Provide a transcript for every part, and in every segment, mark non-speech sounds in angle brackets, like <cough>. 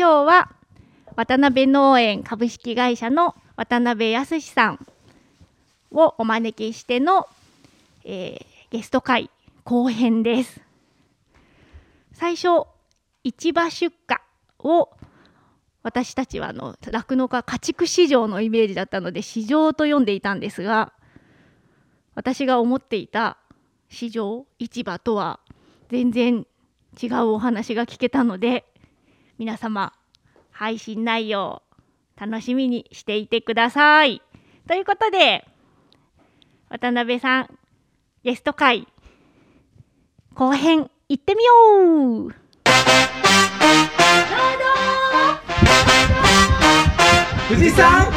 今日は渡辺農園株式会社の渡辺康さんをお招きしての、えーゲスト会後編です。最初市場出荷を私たちは酪農家家畜市場のイメージだったので市場と読んでいたんですが私が思っていた市場市場とは全然違うお話が聞けたので皆様配信内容楽しみにしていてください。ということで渡辺さんゲスト会後編行ってみよう富士山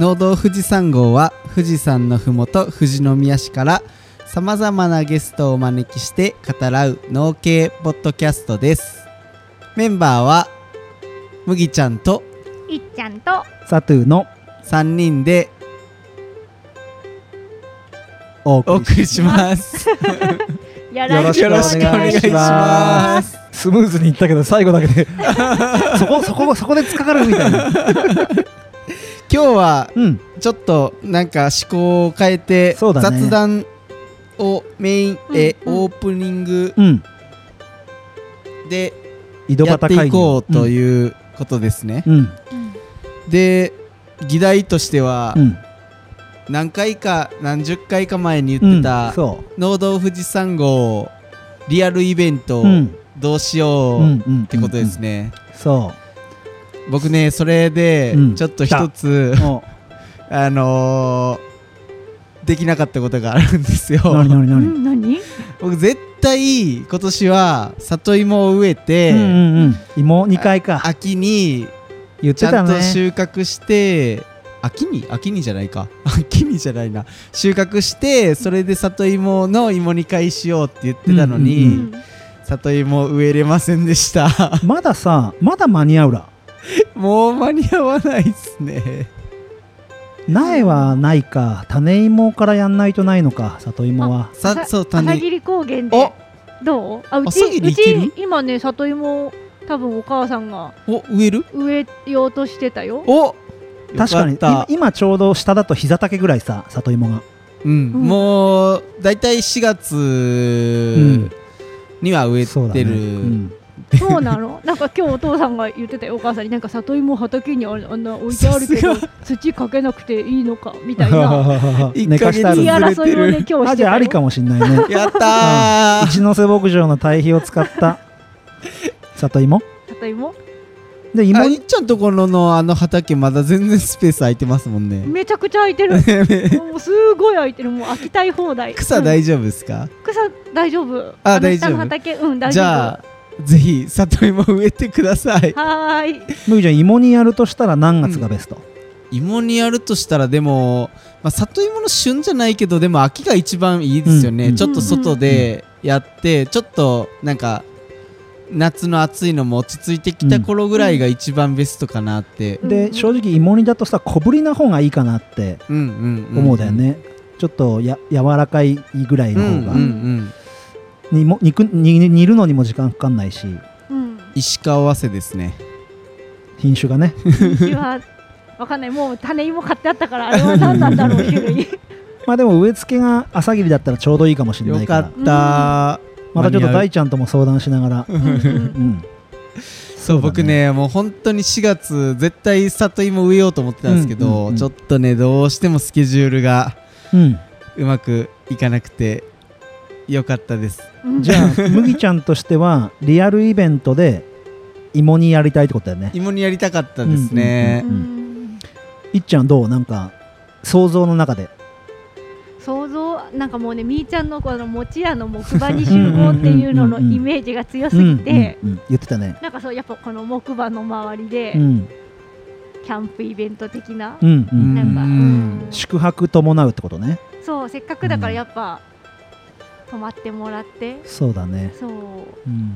農道富士山号は富士山のふもと富士宮市からさまざまなゲストをお招きして語らう農系ポッドキャストです。メンバーは麦ちゃんといっちゃんとサトゥーの3人でお送りします。<laughs> よよろしくお願いします。スムーズにいったけど最後だけで。<laughs> そこそこそこで突っかかるみたいな今日はうん。ちょっとなんか思考を変えて、そうだね。雑談をメインえ、うん。うんオープニングうん。で井戸やっていこうということですね、うん。で議題としてはうん。何回か何十回か前にうん言ってたそ農道富士山号リアルイベントどうしようってことですね、そ僕ねそれでうん。ちょっと一つ、<laughs> あのーできなかったことがあるんですよ。う何何？何ん何？僕絶対今年は里芋を植えて、うんうんうん。芋2回か。秋に言っちゃんと収穫して秋に？秋にじゃないか。<laughs> 秋にじゃないな。収穫してそれで里芋の芋煮会しようって言ってたのに、うんうん。里芋植えれませんでした。<laughs> まださまだ間に合うら <laughs> もう間に合わないっすね。苗はないか種芋からやんないとないのか里芋は。さそう朝種霧高原で。おどう？あうちうち今ね里芋多分お母さんがお植える？植えようとしてたよ。お確かに。今今ちょうど下だと膝丈ぐらいさ里芋が。うん、もうだいたい4月には植えそうだね。てる、うんそうなの？<laughs> なんか今日お父さんが言ってたよお母さんに。なんか里芋畑にああんな置いてあるけどさ土かけなくていいのかみたいな。<laughs> 寝かしてある言いいをね今日してたよあじゃあありかもしんないねやったー。一ノ瀬牧場の堆肥を使った。<laughs> 里芋？里芋？で芋？あいっちゃんところのあの畑まだ全然スペース空いてますもんね。めちゃくちゃ空いてる。もうすごい空いてる。もう飽きたい放題。うん草大丈夫ですか、草大丈夫。のあ大丈夫。畑。うん大丈夫。じゃあぜひ里芋植えてください。はーい。麦ちゃん芋にやるとしたら何月がベスト、芋にやるとしたらでも、まあ、里芋の旬じゃないけどでも秋が一番いいですよね、うん。うんちょっと外でやって、ちょっとなんか夏の暑いのも落ち着いてきた頃ぐらいが一番ベストかなって、で正直芋煮だとさ小ぶりな方がいいかなってうんうんうん、思うだよね、ちょっとや柔らかいぐらいの方が、うんうんうんにも肉に煮るのにも時間かかんないし。うん。石川せですね。品種がね。うちはわかんない。もう種芋買ってあったからあれは何なんだろう種類。<laughs> まあでも植え付けが朝霧だったらちょうどいいかもしれないから。よかった、またちょっと大ちゃんとも相談しながら、うん。うんうん、そう僕ねもう本当に4月絶対里芋植えようと思ってたんですけど、うんうんうん。ちょっとねどうしてもスケジュールがうん、うまくいかなくてよかったです。うん。じゃあ麦ちゃんとしてはリアルイベントで芋にやりたいってことだよね。芋にやりたかったですね、ううんんいっちゃんどう？なんか想像の中で。想像？なんかもうねみーちゃんのこの餅屋の木馬に集合っていうののイメージが強すぎて。うんうんうん言ってたね。なんかそうやっぱこの木馬の周りでうん。キャンプイベント的なうんううん。んなんか。うんうん。宿泊伴うってことね。そうせっかくだからやっぱ泊まってもらって。そうだね。そう。うん。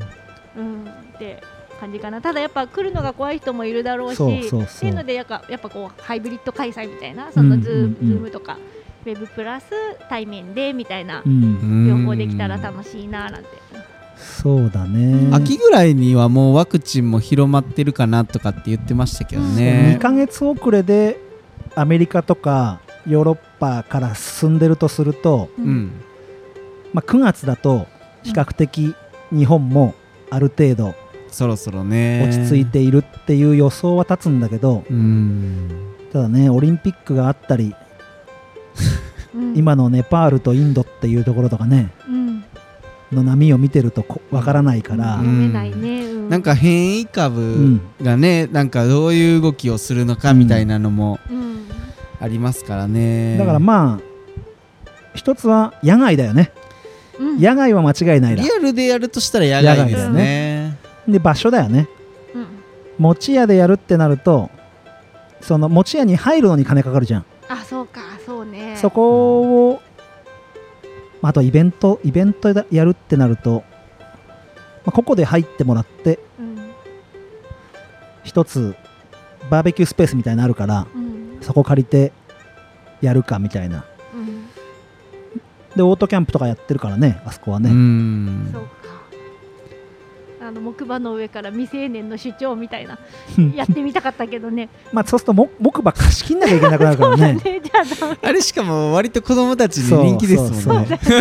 うん。で感じかな。ただやっぱ来るのが怖い人もいるだろうしそうそうそう。っていうのでやっぱやっぱこうハイブリッド開催みたいなそのズー,、うんうんうん。 Zoom とかウェブプラス対面でみたいなうん。両方できたら楽しいななんて。そうだね。秋ぐらいにはもうワクチンも広まってるかなとかって言ってましたけど2ね。ヶ月遅れでアメリカとかヨーロッパから進んでるとすると、ううんん、まあ、9月だと比較的日本もある程度そろそろね。落ち着いているっていう予想は立つんだけど、うん。ただねオリンピックがあったりうん。今のネパールとインドっていうところとかねうん。の波を見てるとこわからないから、ないね、うん。なんか変異株がね、なんかどういう動きをするのかみたいなのもうん。ありますからね。だからまあ一つは野外だよね。うん野外は間違いないだリアルでやるとしたら野外ですね。で場所だよね。うん。餅屋でやるってなるとその餅屋に入るのに金かかるじゃん、あそうか。そうね。そこをまああとイベントイベントでやるってなると、まあ、ここで入ってもらってうん。一つバーベキュースペースみたいなのあるからうん。そこ借りてやるかみたいな。うんでオートキャンプとかやってるからねあそこはうね、うか。あの木馬の上から未成年の主張みたいな <laughs> やってみたかったけどね。まあそうするとも木馬貸し切んなきゃいけなくなるからね。<laughs> ねじゃあれしかも割と子供たちに人気ですもんね。確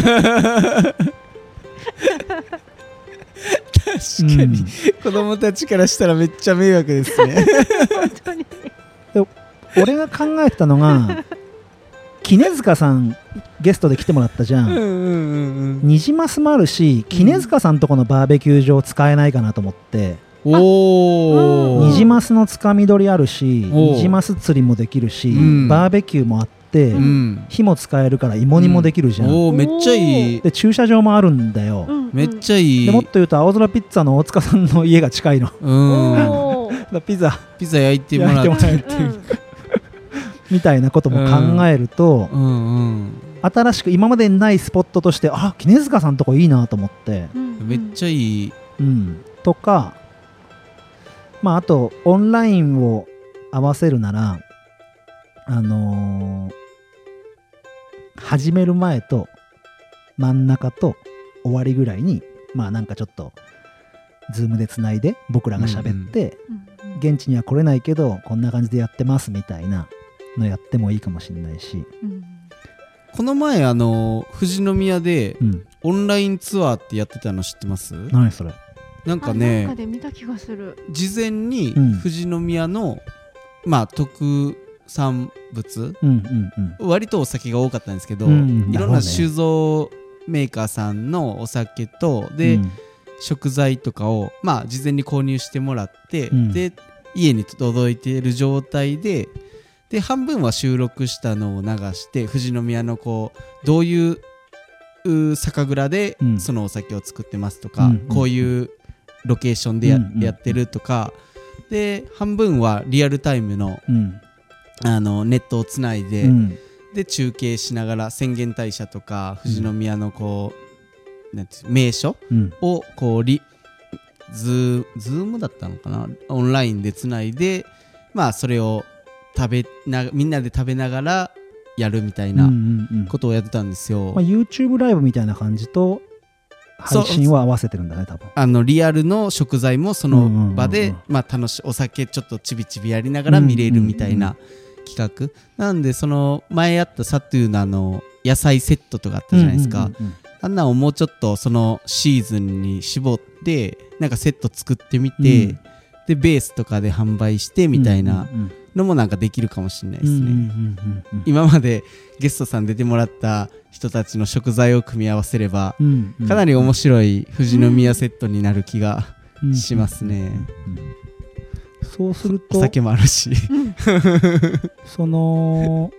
かに、子供たちからしたらめっちゃ迷惑ですね。<laughs> 本当に。俺が考えてたのが杵塚さんゲストで来てもらったじゃん、うんうんうんうん。ニジマスもあるし杵塚さんとこのバーベキュー場使えないかなと思って、おお。ニジマスのつかみ取りあるしニジマス釣りもできるし、うんバーベキューもあって、うん。火も使えるから芋煮もできるじゃん、おおめっちゃいい。で駐車場もあるんだよ、うんめっちゃいい。でもっと言うと青空ピッツァの大塚さんの家が近いのうん。<laughs> ピザピザ焼いてもらって。っていうみたいなことも考えると、うんうん。新しく今までにないスポットとしてあ杵塚さんとこいいなと思って、うんめっちゃいい。うん、とかまああとオンラインを合わせるならあのー始める前と真ん中と終わりぐらいにまあなんかちょっとズームでつないで僕らが喋って、うんうん現地には来れないけどこんな感じでやってますみたいなのやってもいいかもしれないし、うん。この前あの富士宮でうん、オンラインツアーってやってたの知ってます？何それ？なんかあなんかねで見た気がする。事前にうん。富士宮のまあ特産物うんうんうん。割とお酒が多かったんですけど、うん。いろんな酒造メーカーさんのお酒とで、うん。食材とかをまあ事前に購入してもらって、うん。で家に届いている状態でで半分は収録したのを流して富士宮のこうどういうう酒蔵でうん。そのお酒を作ってますとか、うんこういうロケーションでや,、うんうんやってるとかで半分はリアルタイムのうん。あのネットをつないで、うん。で中継しながら浅間大社とか富士宮のこう、なんて名所うん。をこうリズーズームだったのかな？オンラインでつないでまあそれを食べなみんなで食べながらやるみたいなことをやってたんですよ、まあ、YouTube ライブみたいな感じと配信は合わせてるんだね多分。あのリアルの食材もその場でまあ楽しいお酒ちょっとちびちびやりながら見れるみたいな企画。なんでその前やったサトゥーのあの野菜セットとかあったじゃないですか、あんなんをもうちょっとそのシーズンに絞ってなんかセット作ってみて、うん。でベースとかで販売してみたいなのもなんかできるかもしれないですね、今までゲストさん出てもらった人たちの食材を組み合わせればうんうんかなり面白い富士宮セットになる気がしますね、そうするおと酒もあるし。<laughs> その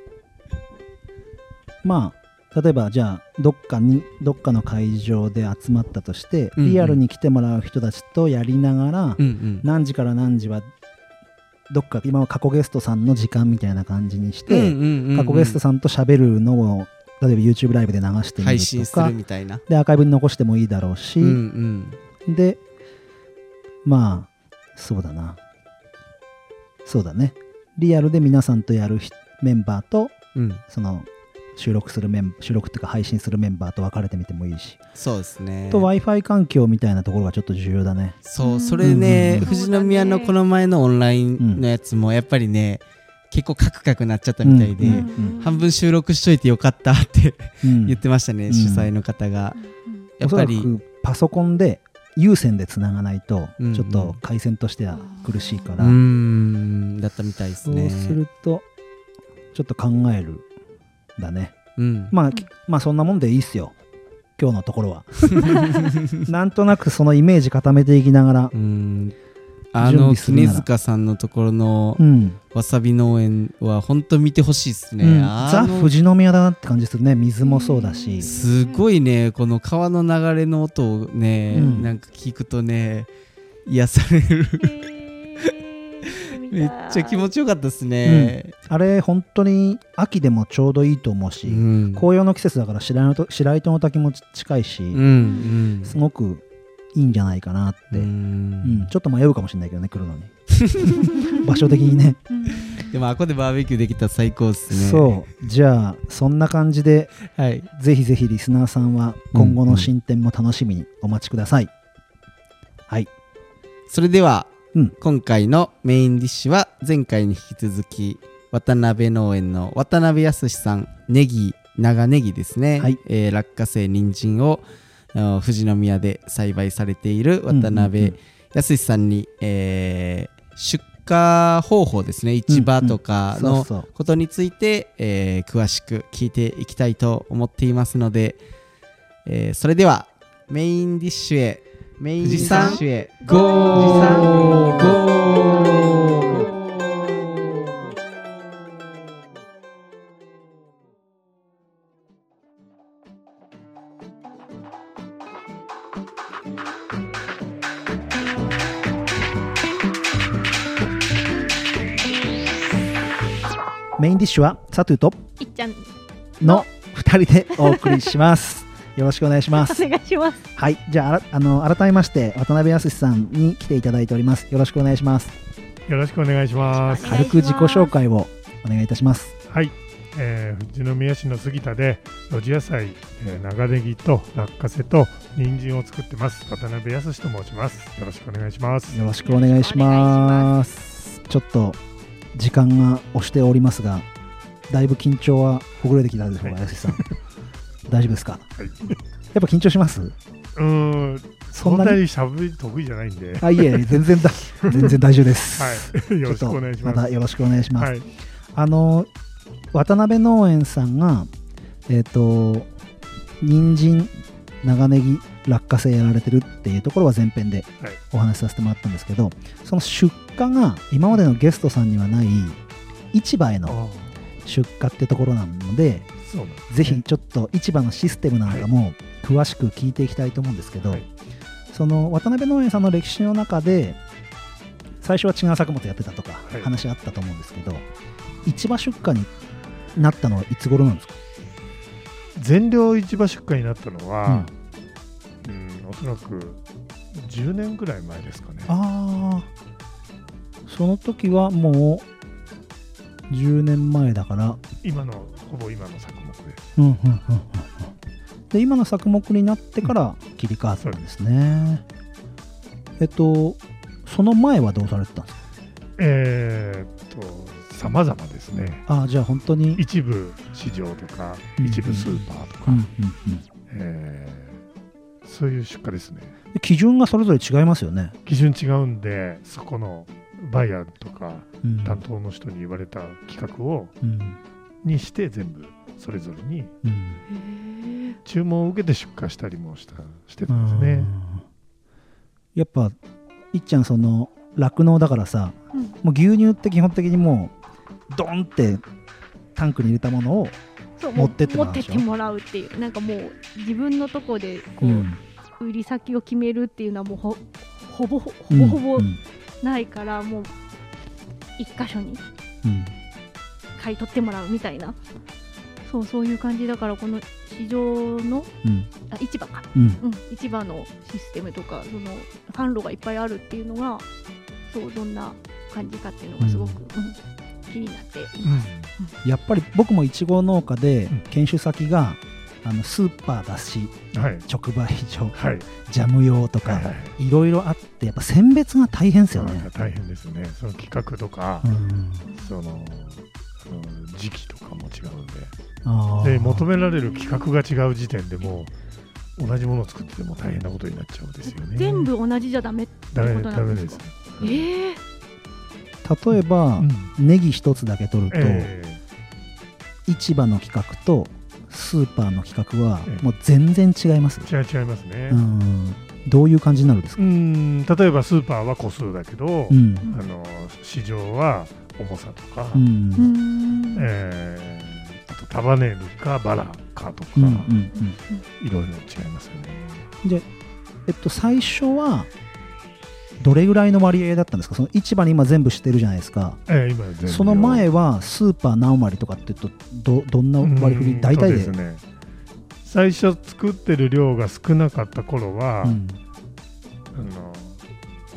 まあ例えばじゃあどっかにどっかの会場で集まったとして、うんうん。リアルに来てもらう人たちとやりながら、うんうん。何時から何時はどっか今は過去ゲストさんの時間みたいな感じにして、過去ゲストさんと喋るのを例えば YouTube ライブで流してみるとかるみたいな。でアーカイブに残してもいいだろうし、うんうん。でまあそうだな。そうだね。リアルで皆さんとやるひメンバーとうん。その収録するメン収録っていうか配信するメンバーと分かれてみてもいいし、そうですね。と w i f i 環境みたいなところがちょっと重要だね。そうそれね、うん富士宮のこの前のオンラインのやつもやっぱりね結構カクカクなっちゃったみたいで、うんうん半分収録しといてよかったってうん。言ってましたね、ん。主催の方が、やっぱり。パソコンで有線でつながないとうんちょっと回線としては苦しいかうら、ーん。だったみたいですそうねするとちょっと考えるだね。うん。まあ、きまあそんなもんでいいっすよ。今日のところは。<laughs> <laughs> なんとなくそのイメージ固めていきながら。うん。あ準の杵備するなら。塚さんのところのうん、わさび農園は本当見てほしいですね、うん。ザ・富士宮だなって感じするね。水もそうだし、すごいねこの川の流れの音をね、うん。なんか聞くとね癒される <laughs> めっちゃ気持ちよかったですね、あれ本当に秋でもちょうどいいと思うし、うん。紅葉の季節だから白糸の滝も近いし、うんうん。すごくいいんじゃないかなって、ううん。んちょっと迷うかもしれないけどね来るのに。<laughs> 場所的にね。<laughs> でもあこでバーベキューできたら最高ですね。そう。じゃあそんな感じではい。ぜひぜひリスナーさんは今後の進展も楽しみにお待ちください、はいそれでは、うん。今回のメインディッシュは前回に引き続き渡辺農園の渡辺康さんネギ長ネギですね、はい。えー落花生人参を富士宮で栽培されている渡辺ん康さんに、えー出荷方法ですね。市場とかのことについて、えー詳しく聞いていきたいと思っていますので、えーそれではメインディッシュへメインディッシュへ。ゴーゴー。メインディッシュはサトゥといっちゃん。の2人でお送りしますよろしくお願いします。お願いします。はい。じゃああの改めまして渡辺康さんに来ていただいております。よろしくお願いします。よろしくお願いします。お願いします軽く自己紹介をお願いいたします。はい、えー、富士宮市の杉田で露地野菜、えー長ネギと落花生と人参を作ってます。渡辺康と申します。よろしくお願いします。よろしくお願いします。ちょっと時間が押しておりますがだいぶ緊張はほぐれてきたでしょうか、はい。安さん大丈夫ですか？はい。やっぱ緊張します？うーん、そんなに？喋り得意じゃないんで、あいえ全然だ。<laughs> 全然大丈夫です、はい、よろしくお願いします。またよろしくお願いします、はい、あの渡辺農園さんがえっ、と人参長ネギ落花生やられてるっていうところは前編ではい。お話しさせてもらったんですけどその出荷が今までのゲストさんにはない市場へのあ出荷ってところなのでぜひちょっと市場のシステムなんかも詳しく聞いていきたいと思うんですけど、はい。その渡辺農園さんの歴史の中で最初は違う作物やってたとかはい。話あったと思うんですけど、市場出荷になったのはいつ頃なんですか、全量市場出荷になったのは、うん、おそらく10年ぐらい前ですかね。ああその時はもう10年前だから。今のほぼ今の作目で。す。うんうんうんうんうん。で今の作目になってから切り替わったんですね、えっとその前はどうされてたんですか？えーっと、様々ですね。ああじゃあ本当に一部市場とか、うん。一部スーパーとか、うんうんうん。えーそういう出荷ですね。で基準がそれぞれ違いますよね、基準違うんで、そこのバイヤーとかうん。担当の人に言われた企画をうん。にして全部それぞれにうん。注文を受けて出荷したりもしたしてたんですね。うんやっぱいっちゃんその酪農だからさうん。もう牛乳って基本的にもうドンってタンクに入れたものを、持ってっても持っらうでしょ？てってもらうっていう。なんかもう自分のとこでこう、うん。売り先を決めるっていうのはもうほほぼほうん。ぼほぼうんないから、もう一箇所にうん。買い取ってもらうみたいな。そうそういう感じだからこの市場のうん。あ市場か、うん。うん、市場のシステムとかその販路がいっぱいあるっていうのがそうどんな感じかっていうのがすごく、うん気になっています。やっぱり僕もいちご農家でうん。研修先があのスーパーだしはい。直売所はい。ジャム用とかはいはいい。ろいろあってやっぱ選別が大変ですよね。大変ですね。その企画とか、うんそのあの時期とかも違うんで。で求められる企画が違う時点でもう同じものを作ってても大変なことになっちゃうんですよね。全部同じじゃダメってダメことなダメですんですか。ええ例えば、うん。ネギ一つだけ取ると、え。市場の企画とスーパーの企画はええ。もう全然違います、え違う違いますね。うん。どういう感じになるんですうか、ん例えばスーパーは個数だけど、うん。あの市場は重さとか、うん。えーあと束ねるかバラかとか、うんうんうん。いろいろ違いますよね。で、えっと、最初はどれぐらいの割合だったんですか？その市場に今全部してるじゃないですか。ええ今その前はスーパー何割とかって言うとどどんな割り？振うんり大体で。ね。最初作ってる量が少なかった頃は、うん。あの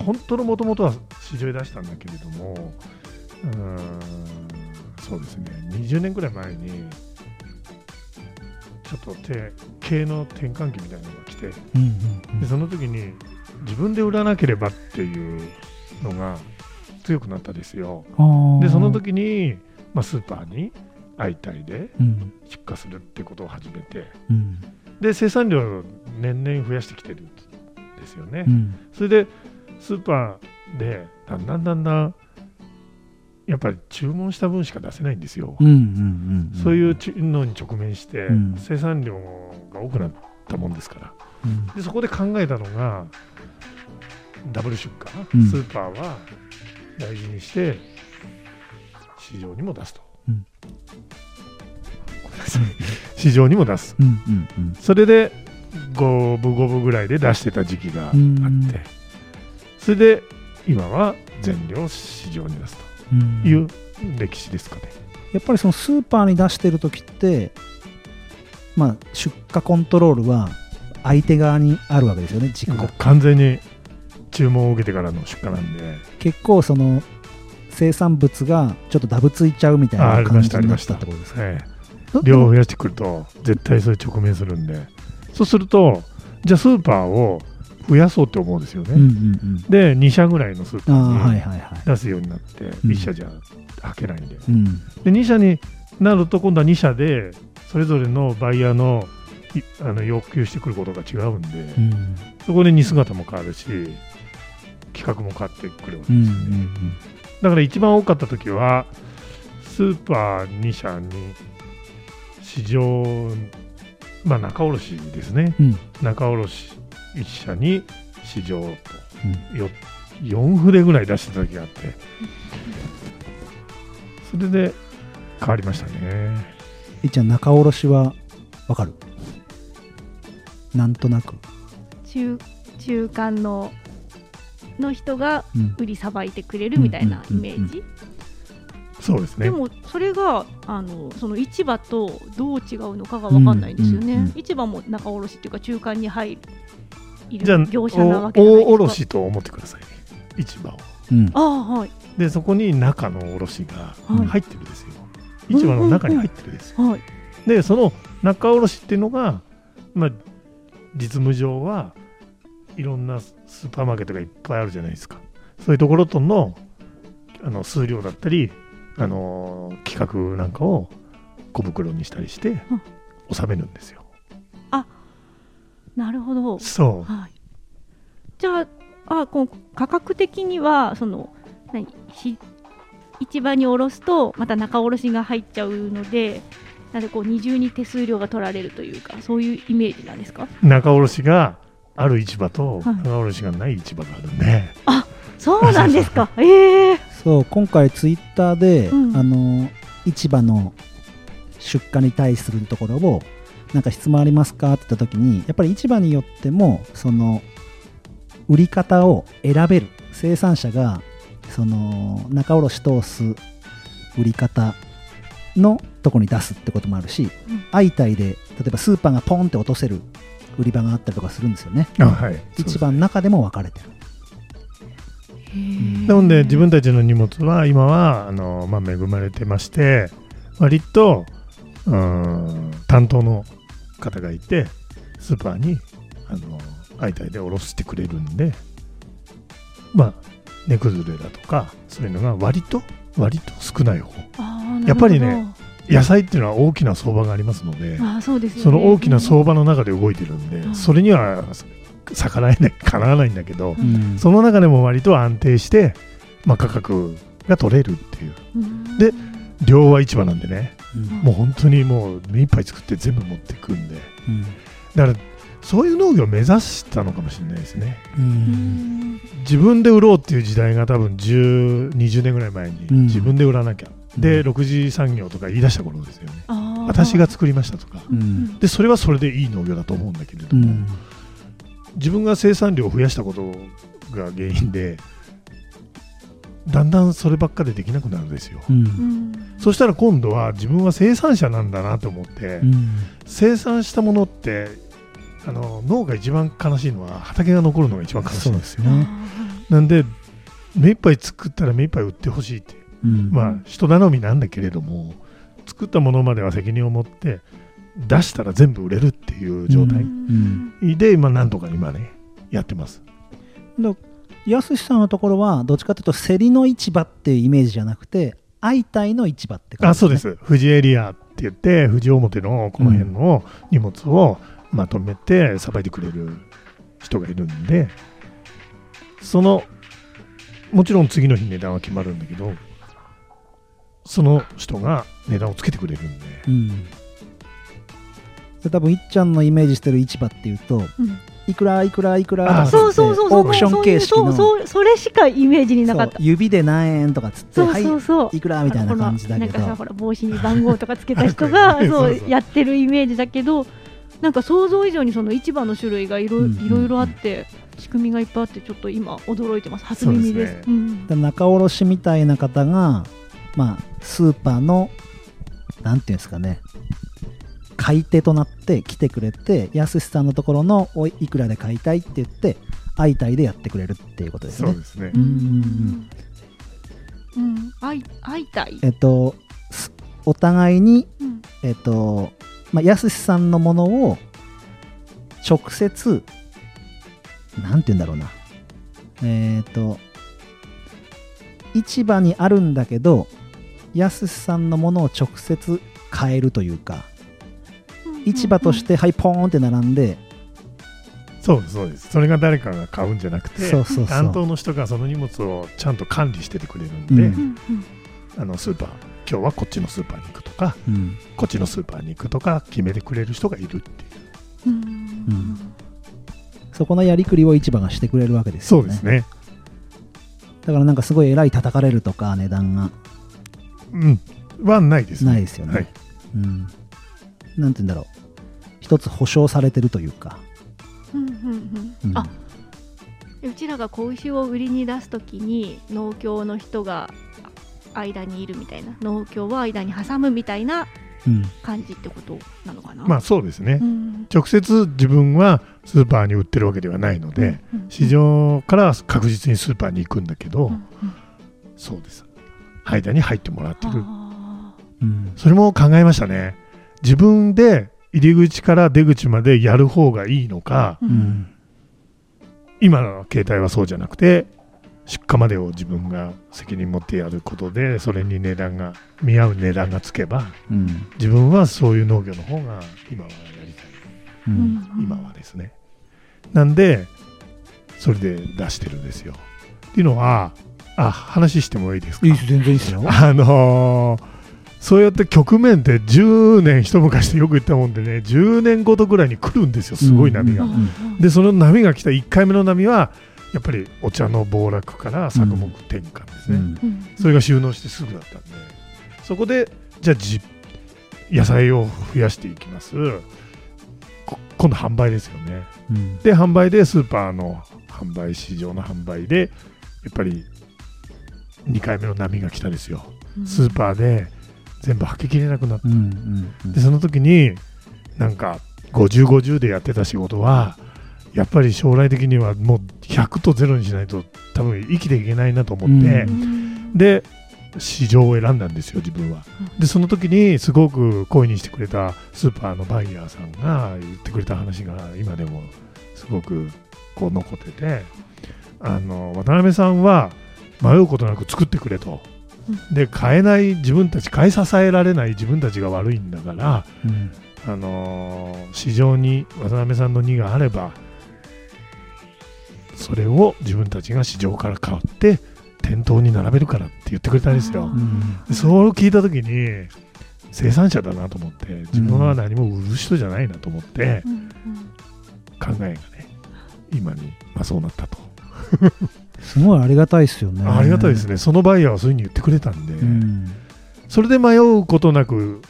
本当のもともとは市場に出したんだけれどもうーんそうですね。20年ぐらい前にちょっと手経の転換期みたいなのが来てうんうん。でその時に自分で売らなければっていうのが強くなったですよ。うんでその時に、まあ、スーパーに相対でうん。出荷するってことを始めて。うん。で生産量を年々増やしてきてるんですよね、うん。それでスーパーでだんだんだんだんやっぱり注文した分しか出せないんですよ、そういうちのに直面して、うん。生産量が多くなったもんですから。うん。でそこで考えたのがダブル出荷、うん。スーパーは大事にして市場にも出すと、うん。ごめんなさい市場にも出す。うんうんうん。それで五分五分ぐらいで出してた時期があって、うん。それで今は全量市場に出すうん。という歴史ですかね。やっぱりそのスーパーに出してる時ってまあ出荷コントロールは相手側にあるわけですよね軸が完全に注文を受けてからの出荷なんで、結構その生産物がちょっとダブついちゃうみたいな感したありましじになったたってことですか？えどえ量を増やしてくると絶対それ直面するんで。そうするとじゃあスーパーを増やそうって思うんですよね。うんうんうん。で2社ぐらいのスーパーにはいはい出すようになってん。1社じゃ開けないんで、うん。で2社になると今度は2社でそれぞれのバイヤーのいあの要求してくることが違うんで、うん。そこで荷姿も変わるし企画も変わってくるわけうんですよね、だから一番多かった時はスーパー2社に市場まあ仲卸ですね。うん。仲卸1社に市場とよ4筆ぐらい出してた時があって。それで変わりましたね。えじゃあ仲卸はわかる？なんとなく、中中間のの人がうん。売りさばいてくれるみたいなイメージ、そうですね。でもそれがあのその市場とどう違うのかが分かんないんですよね、市場も仲卸っていうか中間に入るいじゃある業者なわけじゃない大ですか卸と思ってくださいね。市場を。うん。ああはい。でそこに中の卸がはい。入ってるんですよ、市場の中に入ってるんですよ、はい。でその仲卸っていうのが、まあ、実務上はいろんなスーパーマーケットがいっぱいあるじゃないですか。そういうところとのあの数量だったり、あのー企画なんかを小袋にしたりしてうん。収めるんですよ、なるほど。そはい、じゃああこう価格的にはその何し市場に卸すとまた仲卸が入っちゃうのでなんでこう二重に手数料が取られるというかそういうイメージなんですか？う仲卸がある市場と卸がない市場があるんで、そうなんですか。<laughs> ええ。そう今回ツイッターで、うん。あの市場の出荷に対するところをなんか質問ありますかって言った時にやっぱり市場によってもその売り方を選べる。生産者がその仲卸通す売り方のとこに出すってこともあるし、うん。相対で例えばスーパーがポンって落とせる売り場があったりとかするんですよね。あはい。市場の中でも分かれてる。へなので自分たちの荷物は今はあの、まあ、恵まれてまして割とうん担当の方がいてスーパーにあの相対で下ろしてくれるんでまあ値崩れだとかそういうのが割と割と少ない方。やっぱりね野菜っていうのは大きな相場がありますのでどあーそうですよね。その大きな相場の中で動いてるんで、うん。それには逆らえないかなわないんだけど、うん。その中でも割と安定して、まあ、価格が取れるっていう。うん。で量は市場なんでねうん。もう本当にもう目いっぱい作って全部持ってくんで。うん。だからそういう農業を目指したのかもしれないですね。自分で売ろうっていう時代が多分10 20年ぐらい前にうん。自分で売らなきゃ、でうん。6次産業とか言い出した頃ですよね。私が作りましたとか。うん。でそれはそれでいい農業だと思うんだけれども、うん。自分が生産量を増やしたことが原因でだんだんそればっかでできなくなるんですよ、うん。うん。そしたら今度は自分は生産者なんだなと思って、うん。生産したものってあの農が一番悲しいのは畑が残るのが一番悲しい。そんですすね。なんで目いっぱい作ったら目いっぱい売ってほしいってうん。まあ人頼みなんだけれども作ったものまでは責任を持って出したら全部売れるっていう状態。ん。で今なんとか今ねやってます。だやすしさんのところはどっちかというと競りの市場っていうイメージじゃなくて相対の市場って感じあそうです。富士エリアって言って富士表のこの辺の荷物をまとめてさばいてくれる人がいるんでそのもちろん次の日値段は決まるんだけどその人が値段をつけてくれるんで。うん。で多分いっちゃんのイメージしてる市場っていうとうん。いくらいくらいくらそうそうそうそう。オークション形式の。そうそうそれしかイメージになかった。指で何円とかっつってそうはいそうそう。いくらみたいな感じだけど。なんかさほら帽子に番号とかつけた人が <laughs> そうそそうう。やってるイメージだけどなんか想像以上にその市場の種類がいろうん。いろいろあって仕組みがいっぱいあってちょっと今驚いてます。初耳ですそうです。うん。で仲卸みたいな方が、まあ、スーパーのなんていうんですかね。買い手となって来てくれてやすしさんのところのおいいくらで買いたいって言って相対でやってくれるっていうことですね。そうですね。うん。んうん。会い会いたい。えっとすお互いにうん。えっとまあやすしさんのものを直接なんて言うんだろうな。えっと市場にあるんだけどやすしさんのものを直接買えるというか市場としてはいポーンって並んでそうですそうです。それが誰かが買うんじゃなくてそうそうそう。担当の人がその荷物をちゃんと管理しててくれるんで、うん。あのスーパー今日はこっちのスーパーに行くとかうん。こっちのスーパーに行くとか決めてくれる人がいるっていう。うん。うん。そこのやりくりを市場がしてくれるわけですよね。そうですね。だからなんかすごい偉い叩かれるとか値段が。うんはないですね。ないですよね、はい。うん、なんて言うんだろう。一つ保証されてるというか、うんうんうん。うん。あうちらが子牛を売りに出すときに農協の人が間にいるみたいな。農協を間に挟むみたいなうん。感じってことなのかな。まあそうですね、うん。直接自分はスーパーに売ってるわけではないので、うん。市場から確実にスーパーに行くんだけど、うん。うん。そうです間に入ってもらってる。あうん。それも考えましたね。自分で入り口から出口までやる方がいいのかーううん。ん今の携帯はそうじゃなくて出荷までを自分が責任持ってやることでそれに値段が見合う値段がつけばうん。自分はそういう農業の方が今はやりたい。うんうん。今はですね。なんでそれで出してるんですよ。っていうのはあ話してもいいですか？いいです。全然いいですよ。あのーそうやって局面って10年一昔ってよく言ったもんでね10年ごとぐらいに来るんですよすごい波が、うんうんでその波が来た1回目の波はやっぱりお茶の暴落から作目転換ですね、うんうん。それが収納してすぐだったんで。そこでじゃあじ野菜を増やしていきます。こ今度販売ですよね。うん。で販売でスーパーの販売市場の販売でやっぱり2回目の波が来たですよ。スーパーで全部はけきれなくなってうんうんうん。でその時になんか5050でやってた仕事はやっぱり将来的にはもう100と0にしないと多分生きていけないなと思って、うん。で市場を選んだんですよ自分は。でその時にすごく声にしてくれたスーパーのバイヤーさんが言ってくれた話が今でもすごくこう残っててあの渡辺さんは迷うことなく作ってくれと。で買えない自分たち買い支えられない自分たちが悪いんだからうん。あのー市場に渡辺さんの2があればそれを自分たちが市場から買って店頭に並べるからって言ってくれたんですよ。うん。でそれを聞いた時に生産者だなと思って自分は何も売る人じゃないなと思ってうん。考えがね今に、まあ、そうなったと、<laughs> すごいありがたいですよね。ありがたいですね。そのバイヤーはそういうふうに言ってくれたんで、うん。それで迷うことなく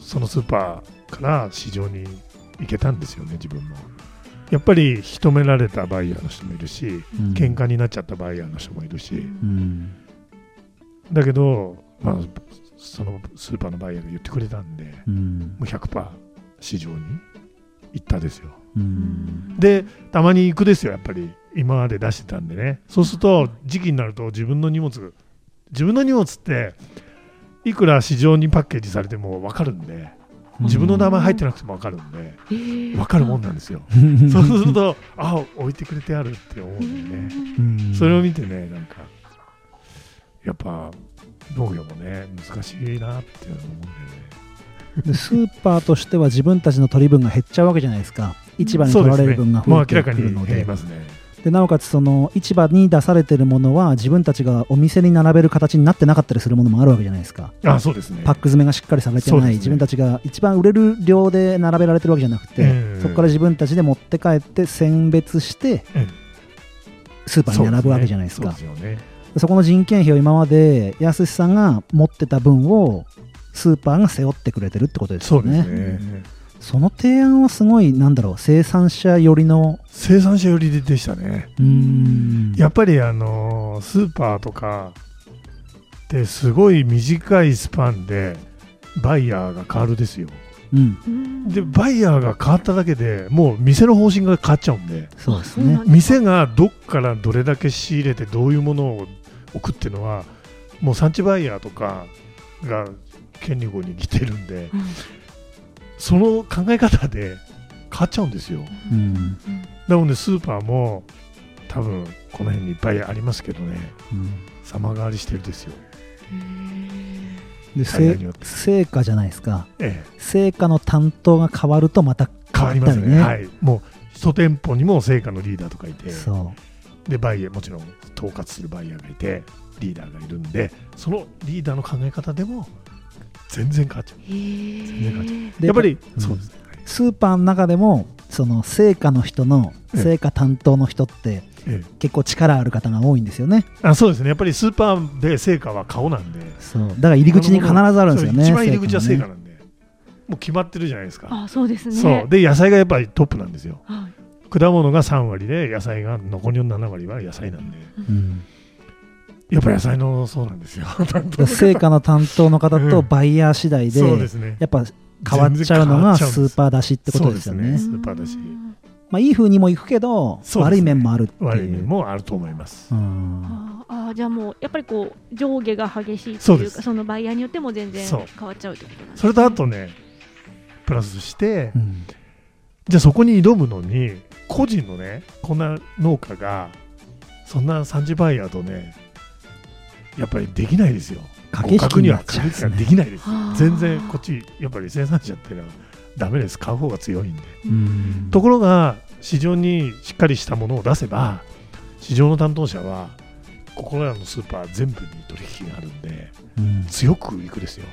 そのスーパーから市場に行けたんですよね自分も。やっぱり引き止められたバイヤーの人もいるしうん。喧嘩になっちゃったバイヤーの人もいるし。うん。だけど、まあ、そのスーパーのバイヤーが言ってくれたんでうん。もう100%市場に行ったですよ。うん。でたまに行くですよやっぱり今まで出してたんでね。そうすると時期になると自分の荷物自分の荷物っていくら市場にパッケージされても分かるんで自分の名前入ってなくても分かるんでえー。分かるもんなんですよ。<laughs> そうするとあ置いてくれてあるって思うんでね。うん。それを見てねなんかやっぱ農業もね難しいなって思うんだよね。でスーパーとしては自分たちの取り分が減っちゃうわけじゃないですか。市場に取られる分がもう増えて明らかにくるので減りますねでなおかつその市場に出されてるものは自分たちがお店に並べる形になってなかったりするものもあるわけじゃないですか。あそうですね。パック詰めがしっかりされてない、ね。自分たちが一番売れる量で並べられてるわけじゃなくて、ええそこから自分たちで持って帰って選別してええスーパーに並ぶわけじゃないですか。そうですよね。そこの人件費を今までやすしさんが持ってた分をスーパーが背負ってくれてるってことですよねその提案はすごいなんだろう生産者寄りの生産者寄りでしたね。うーん。やっぱりあのースーパーとかってすごい短いスパンでバイヤーが変わるですよ。うん。うんでバイヤーが変わっただけでもう店の方針が変わっちゃうんで。そうですね。店がどっからどれだけ仕入れてどういうものを置くっていうのはもう産地バイヤーとかが権利後に来てるんでうんその考え方で変わっちゃうんですよ。うん。なのでスーパーも多分この辺にいっぱいありますけどね。うん。様変わりしてるですよ。で成果じゃないですか。ええ。成果の担当が変わるとまた変わりますね。はい。もう一店舗にも成果のリーダーとかいて。そでバイヤーもちろん統括するバイヤーがいてリーダーがいるんでそのリーダーの考え方でも全然変わっちゃう。へー。う。でやっぱり、うん。そうです。ねスーパーの中でもその成果の人のええ。成果担当の人ってええ。結構力ある方が多いんですよね。あそうですね。やっぱりスーパーで成果は顔なんで。そう。だから入り口に必ずあるんですよね一番入り口は成果ねなんで、もう決まってるじゃないですか、あそうですね。そう。で野菜がやっぱりトップなんですよ。はい。果物が3割で野菜が残りの7割は野菜なんで。うんやっぱ野菜のそうなんですよ。<laughs> 成果の担当の方とバイヤー次第でそうですね。やっぱ変わっちゃうのがスーーパーだしってことですよね。ね。スーパーだし。まあ、いい風にもいくけど、ね。悪い面もあるっていう。悪い面もあると思います、うん。あーあーじゃあもうやっぱりこう上下が激しいってそうです。いうかそのバイヤーによっても全然変わっちゃうってことなんですね。それとあとねプラスして、うん。じゃあそこに挑むのに個人のねこんな農家がそんな産地バイヤーとねやっぱりできないですよ。駆け引きにはですねできないです。全然こっちやっぱり生産者っていうのはダメです。買う方が強いんで。うん。ところが市場にしっかりしたものを出せば市場の担当者はここらのスーパー全部に取引があるんでうん。強くいくですよ。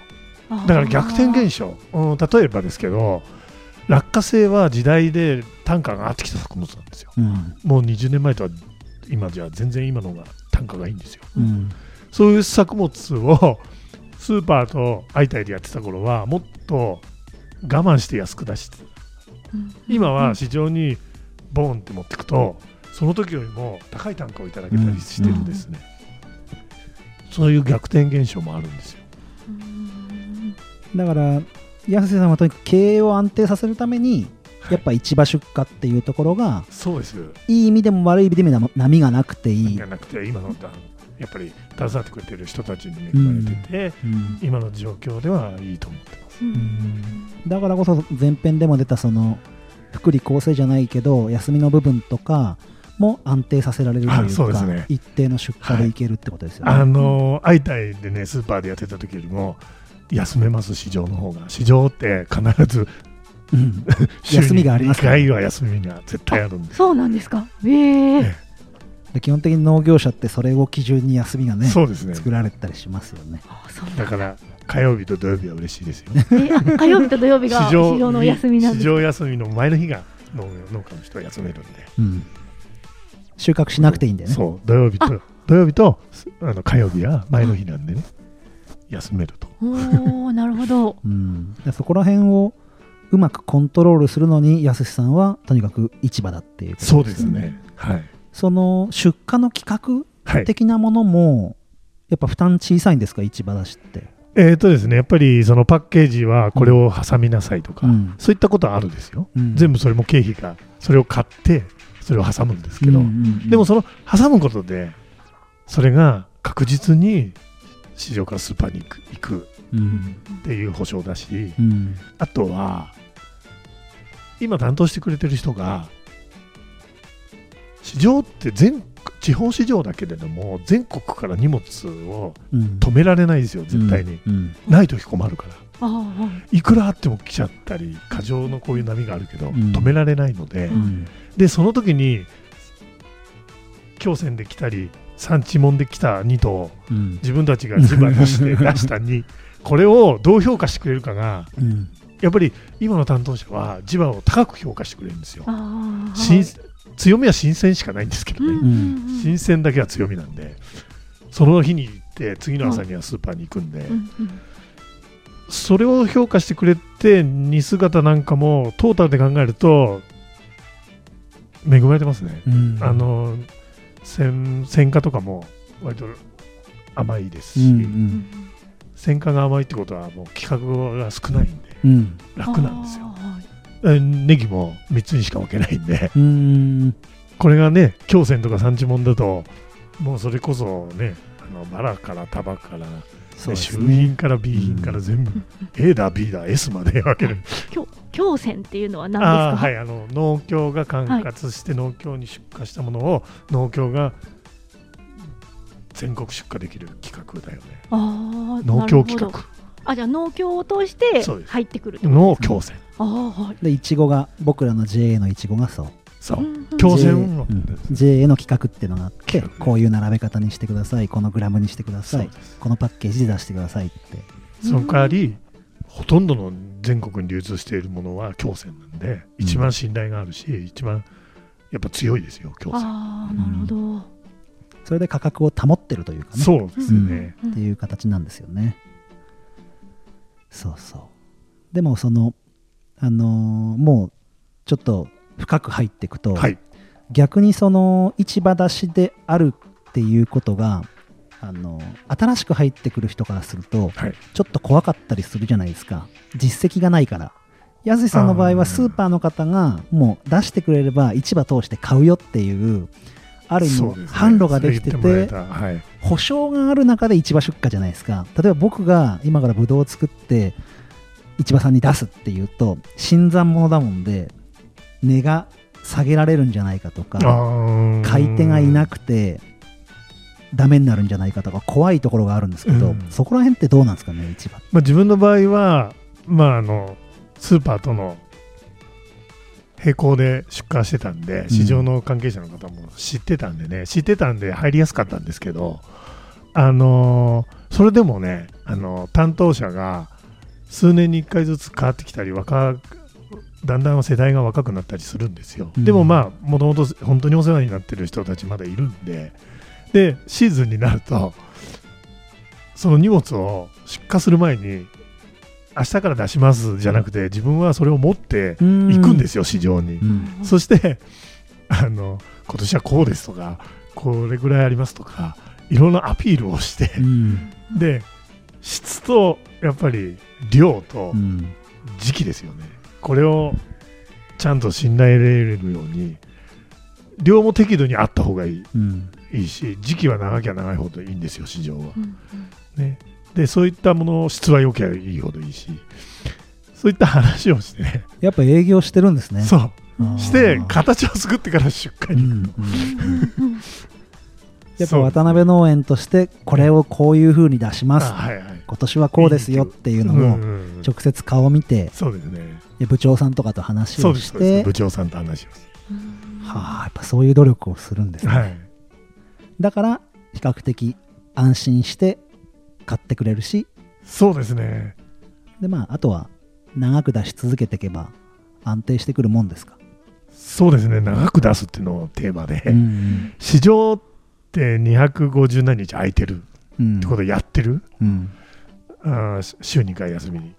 だから逆転現象、うん、例えばですけど落花生は時代で単価が上がってきた作物なんですよ。うん。もう20年前とは今じゃ全然今のが単価がいいんですよ。うんそういう作物をスーパーと相対でやってた頃はもっと我慢して安く出してうん。今は市場にボーンって持っていくとその時よりも高い単価をいただけたりしてるんですね、そういう逆転現象もあるんですよ。うん。だから安瀬さんはとにかく経営を安定させるためにやっぱ市場出荷っていうところがそうです。いい意味でも悪い意味でも波がなくていい。じゃ、なくて今のだやっぱり携わってくれてる人たちに恵まれてて、うん。今の状況ではいいと思ってます。うん。だからこそ前編でも出たその福利厚生じゃないけど休みの部分とかも安定させられるといあうかそうですね。一定の出荷でいけるってことですよね。あの相対でねスーパーでやってた時よりも休めます市場の方が。市場って必ずうん。<laughs> 休みがありますから2回は休みが絶対あるんで。そうなんですか。え。ええで基本的に農業者ってそれを基準に休みがねそうですね。作られたりしますよね。だ。から火曜日と土曜日は嬉しいですよえあ火曜日と土曜日が市場のお休みなんです市場休みの前の日が農農家の人は休めるんで、うん、収穫しなくていいんだよね。そう。土曜日と土曜日とあの火曜日は前の日なんでね。休めると。おおなるほど。<laughs> うん、でそこら辺をうまくコントロールするのにやすしさんはとにかく市場だっていうことそうですね。はいその出荷の企画はい。的なものもやっぱ負担小さいんですか？市場出しって。えーとですね、やっぱりそのパッケージはこれを挟みなさいとか、うん。そういったことはあるんですよ、うん。全部それも経費がそれを買ってそれを挟むんですけど、うんうんうん。でもその挟むことでそれが確実に市場からスーパーに行く行くうんっていう保証だし、うん。あとは今担当してくれてる人が市場って全地方市場だけれども全国から荷物をうん。止められないですよ絶対に、うん。ない時困るから。い。いくらあっても来ちゃったり過剰のこういう波があるけど、ん。止められないので、うん。でその時に京線で来たり産地門で来た2頭うん。自分たちが自腹出して <laughs> 出した2これをどう評価してくれるかがうん。やっぱり今の担当者は地場を高く評価してくれるんですよ。強みは新鮮しかないんですけどね、うん。新鮮だけは強みなんで。その日に行って次の朝にはスーパーに行くんで、うん。うん。それを評価してくれて似姿なんかもトータルで考えると恵まれてますね、うん。あの鮮鮮化とかも割と甘いですし、うんううん。ん鮮化が甘いってことはもう規格が少ないんでうん。楽なんですよネギも3つにしか分けないんで。うん。これがね京鮮とか産地門だともうそれこそねあのバラから束から、ね衆ね。品から B 品から全部、A だ B だ S まで分ける。ー京線っていうのは何ですか？はいあの農協が管轄して農協に出荷したものを農協が全国出荷できる企画だよね。ああ農協企画。あじゃあ農協を通して入ってくるの京鮮ああはいでいちごが僕らの JA のいちごがそう。そう。うんうん。京 JA 鮮の企画っていうのがあってこういう並べ方にしてください。このグラムにしてください。このパッケージで出してくださいって。その代わりほとんどの全国に流通しているものは京鮮なんで一番信頼があるし一番やっぱ強いですよ京鮮ああなるほど、それで価格を保ってるというかね。そうですね。うん。っていう形なんですよね。そうそう。でもそのあのーもうちょっと深く入っていくと、はい。逆にその市場出しであるっていうことがあの新しく入ってくる人からするとはい。ちょっと怖かったりするじゃないですか。実績がないから。安井さんの場合はスーパーの方がもう出してくれれば市場通して買うよっていうある意味販路ができてて保証がある中で市場出荷じゃないですか。例えば僕が今からブドウを作って市場さんに出すっていうと新参者だもんで値が下げられるんじゃないかとか買い手がいなくてダメになるんじゃないかとか怖いところがあるんですけど、うんそこら辺ってどうなんですかね市場まあ、自分の場合は、まあ、あのスーパーとの並行で出荷してたんで、市場の関係者の方も知ってたんでね、知ってたんで入りやすかったんですけど、あのそれでもね、あの担当者が数年に1回ずつ変わってきたり、若だんだん世代が若くなったりするんですよ。うんでもまあ、もともと本当にお世話になってる人たちまだいるんで、で、シーズンになると、その荷物を出荷する前に、明日から出しますじゃなくて、自分はそれを持って行くんですよ、市場に。うんそして、あの、今年はこうですとか、これぐらいありますとか、いろんなアピールをしてう、んで、質と、やっぱり量とうん時期ですよね。これをちゃんと信頼得れるように量も適度にあった方がいい。うんいいし時期は長きゃ長いほどいいんですよ市場は。う。んね、でそういったものを質は良きゃいいほどいいしそういった話をしてねやっぱ営業してるんですね。そう。して形を作ってから出荷に、うんうんうんうん。<laughs> やっぱ渡辺農園としてこれをこういう風に出します。あはいはい今年はこうですよっていうのをうんうんうん。直接顔を見てそうですね。で部長さんとかと話をしですそうです。て部長さんと話をすはあやっぱそういう努力をするんですね、るはい。だから比較的安心して買ってくれるし。そうですね。でまああとは長く出し続けていけば安定してくるもんですか、そうですね。長く出すっていうのをテーマで、うん市場って250何日空いてるうんってことでやってる、うんあ週2回休みに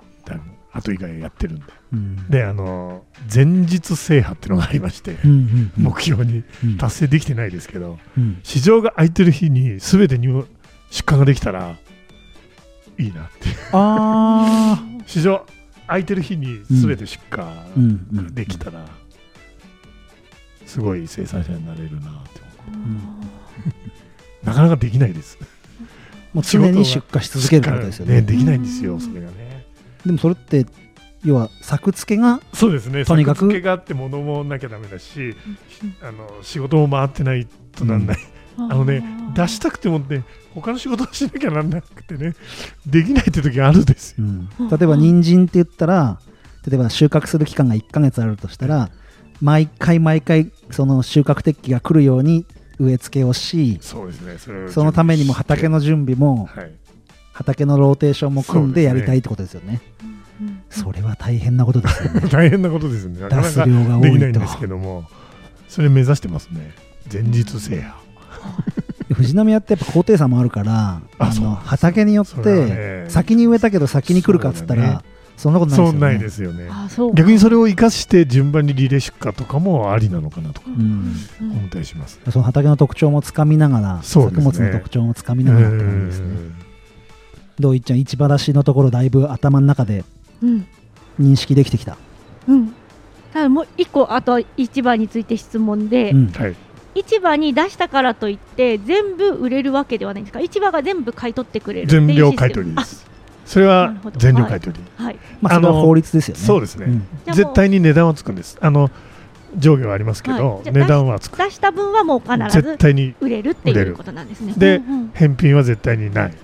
あと以外やってるんで。うん。であの前日制覇っていうのがありまして、うんうんうん。目標にうん。達成できてないですけどうん。市場が空いてる日に全て入出荷ができたらいいなって。ああ <laughs> 市場空いてる日に全て出荷うんうんできたらすごい生産者になれるなって <laughs> なかなかできないですもう常に出荷し続けるってことですよね。できないんですよそれがね。でもそれって要は作付けがそうですね。とにかく？作付けがあって物もなきゃダメだしあの仕事も回ってないとなんない、あのね出したくてもね他の仕事をしなきゃなんなくてねできないって時があるんですよ、うん。例えば人参って言ったら例えば収穫する期間が1ヶ月あるとしたら毎回毎回その収穫適期が来るように植え付けをしそうですね。そのためにも畑の準備もはい。畑のローテーションも組んでやりたいってことですよね。それは大変なことですよね。<laughs> 大変なことですね。な <laughs> か出なかす量が多いと。できないんですけどもそれ目指してますね。前日制覇。富士宮ってやっぱ高低差もあるからあの畑によってね。先に植えたけど先に来るかっつったらそんなことないですよね。ないですよね。逆にそれを生かして順番にリレー出荷とかもありなのかなとかうん。思ったりします、その畑の特徴もつかみながら、ね。作物の特徴もつかみながらって感じですね。どういっちゃん、市場出しのところ、だいぶ頭の中でうん。認識できてきた？うん。ただもう一個あと市場について質問で、うん。はい。市場に出したからといって全部売れるわけではないんですか？市場が全部買い取ってくれる全量買い取りですそれなは全量買い取り、あはい。まあ、それは法律ですよね。そうですね、絶対に値段はつくんです。あの上下はありますけど、値段はつく。出した分はもう必絶ず対に売れるっていうことなんですね。でうんうん。返品は絶対にない。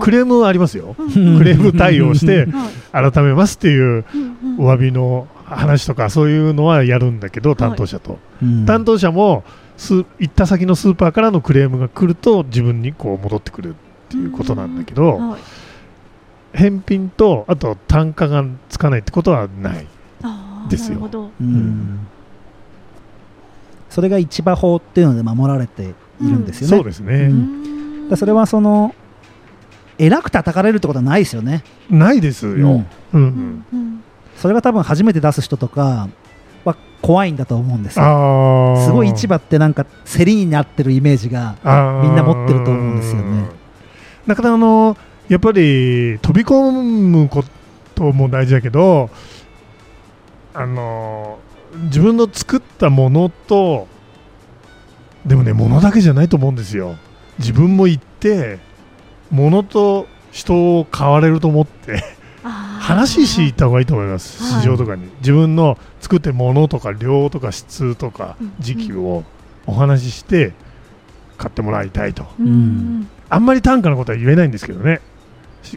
クレームはありますよ。うんうん。クレーム対応してはい。改めますっていううんうん。お詫びの話とかそういうのはやるんだけど担当者と、うん担当者もス行った先のスーパーからのクレームが来ると。自分にこう戻ってくるっていうことなん。だけど、はい返品とあと単価がつかないってことはない。ですよ。うん。それが市場法っていうので守られているんですよね。そうですね、ううん。んだそれはその偉く叩かれるってことはないですよね。ないですよ、うん。うん。うん。うん。それが多分初めて出す人とかは怖いんだと思うんですよ。すごい市場ってなんか競りになってるイメージがみんな持ってると思うんですよね。だからあのやっぱり飛び込むことも大事だけどあの自分の作ったものとでもね物だけじゃないと思うんですよ。自分も行って物と人を買われると思って話し行った方がいいと思います。はい。市場とかに。自分の作ってるものとか量とか質とかうん。時期をお話しして買ってもらいたいと。うん。うんあんまり単価のことは言えないんですけどね。し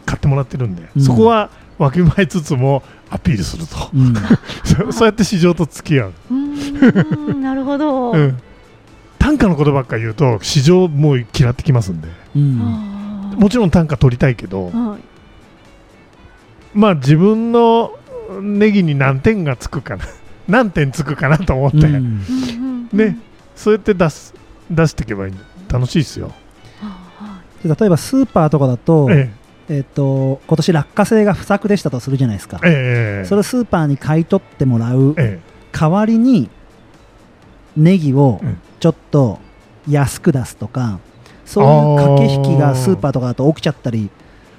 買ってもらってるんで、うん。そこはわきまえつつもアピールすると。うん。<laughs> そそうやって市場と付き合う、うんなるほど、<laughs> うん、単価のことばっかり言うと市場もう嫌ってきますんで。もちろん単価取りたいけどはい。まあ自分のネギに何点がつくかな <laughs> 何点つくかなと思って、ね。そうやって出す出していけばいい。楽しいですよ、例えばスーパーとかだと,、ええっと今年落花生が不作でしたとするじゃないですか。えええそれをスーパーに買い取ってもらうえ代わりにネギをうん。ちょっと安く出すとかそういう駆け引きがスーパーとかだと起きちゃったり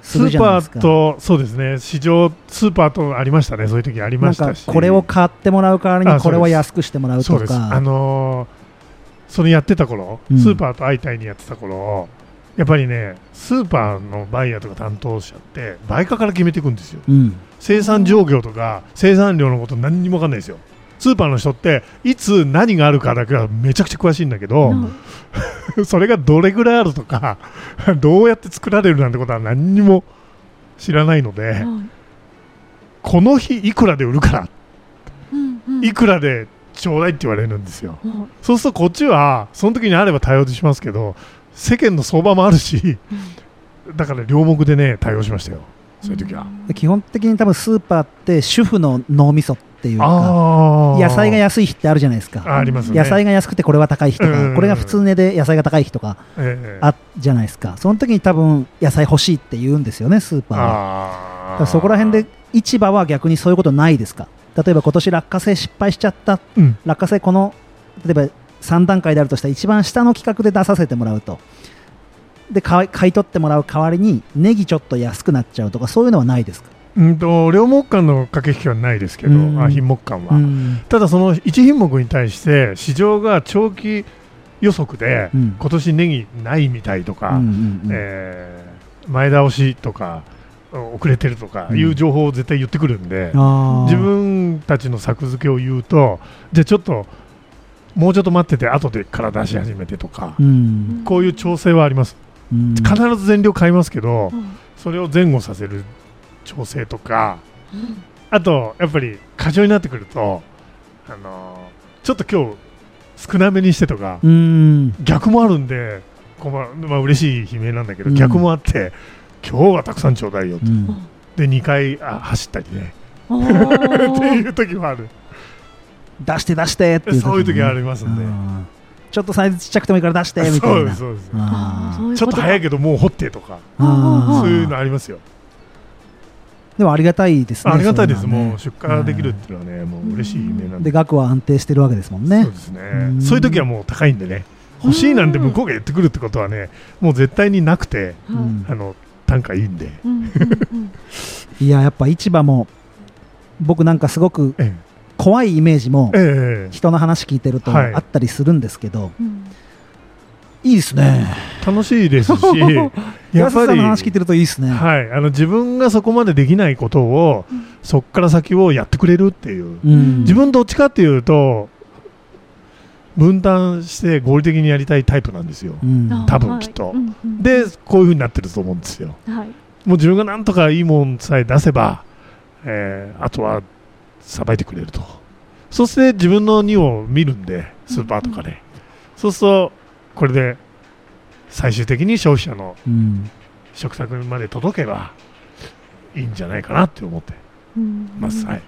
するじゃないですか。スーパーとそうですね。市場スーパーとありましたね。そういう時ありましたし。これを買ってもらう代わりにこれは安くしてもらうとそうです。あかのーそれやってた頃、うん。スーパーと相対にやってた頃やっぱりねスーパーのバイヤーとか担当者って売価から決めていくんですよ。うん。生産状況とか生産量のこと何にも分かんないですよ。スーパーの人っていつ何があるかだけはめちゃくちゃ詳しいんだけど、<laughs> それがどれぐらいあるとか <laughs> どうやって作られるなんてことは何にも知らないので、この日いくらで売るからいくらでちょうだいって言われるんですよ。そうするとこっちはその時にあれば対応しますけど世間の相場もあるしだから両目でね対応しましたよ。そういう時は、で基本的に多分スーパーって主婦の脳みそっていうかあ野菜が安い日ってあるじゃないですか。あありますね。野菜が安くてこれは高い日とかこれが普通値で野菜が高い日とかええあじゃないですか。その時に多分野菜欲しいって言うんですよねスーパーは。そこら辺で市場は逆にそういうことないですか。例えば今年落花生失敗しちゃった。うん。落花生この例えば3段階であるとしたら一番下の企画で出させてもらうと。で買い買い取ってもらう代わりにネギちょっと安くなっちゃうとかそういうのはないですか、うんと両目間の駆け引きはないですけど、うん。あ品目間は、うん。ただその1品目に対して市場が長期予測で、うん。今年ネギないみたいとか、前倒しとか遅れてるとかうん。いう情報を絶対言ってくるんで、あー。自分たちの作付けを言うとじゃあちょっともうちょっと待ってて後でから出し始めてとか、うん。こういう調整はあります。うん。必ず全量買いますけど、それを前後させる調整とかあとやっぱり過剰になってくると、あのーちょっと今日少なめにしてとか、うん。逆もあるんでこままあ嬉しい悲鳴なんだけど、うん。逆もあって今日はたくさんちょうだいよと、うん。で2回あ走ったりね。お <laughs> ってーいう時もある出して出してっていうそういう時ありますんで。うん。ちょっとサイズちっちゃくてもいいから出してみたそいうなですそうです。ちょっと早いけけどもう掘ってとか。そういうのありますよ。でもありがたいですねありがたいです、もう出荷できるっていうのはねもう嬉しい悲鳴なんで。で額は安定してるわけですもんね。そうですね。うん。そういう時はもう高いんでね。欲しいなんて向こうが言ってくるってことはねもう絶対になくてうん。あの単価いいんで。いややっぱ市場も僕なんかすごくえ怖いイメージも人の話聞いてるとはい。あったりするんですけど、いいですね。楽しいですしやっ <laughs> 安ぱりさんの話聞いてるといいですね、はい、あの自分がそこまでできないことを、そこから先をやってくれるっていう、うん。自分どっちかっていうと分担して合理的にやりたいタイプなんですよ、うん。多分きっと。でこういうふうになってると思うんですよ。はい。もう自分がなんとかいいもんさえ出せば、えーあとはさばいてくれると。そして自分の荷を見るんでスーパーとかで、そうするとこれで最終的に消費者のうん。食卓まで届けばいいんじゃないかなって思って。ます、はい、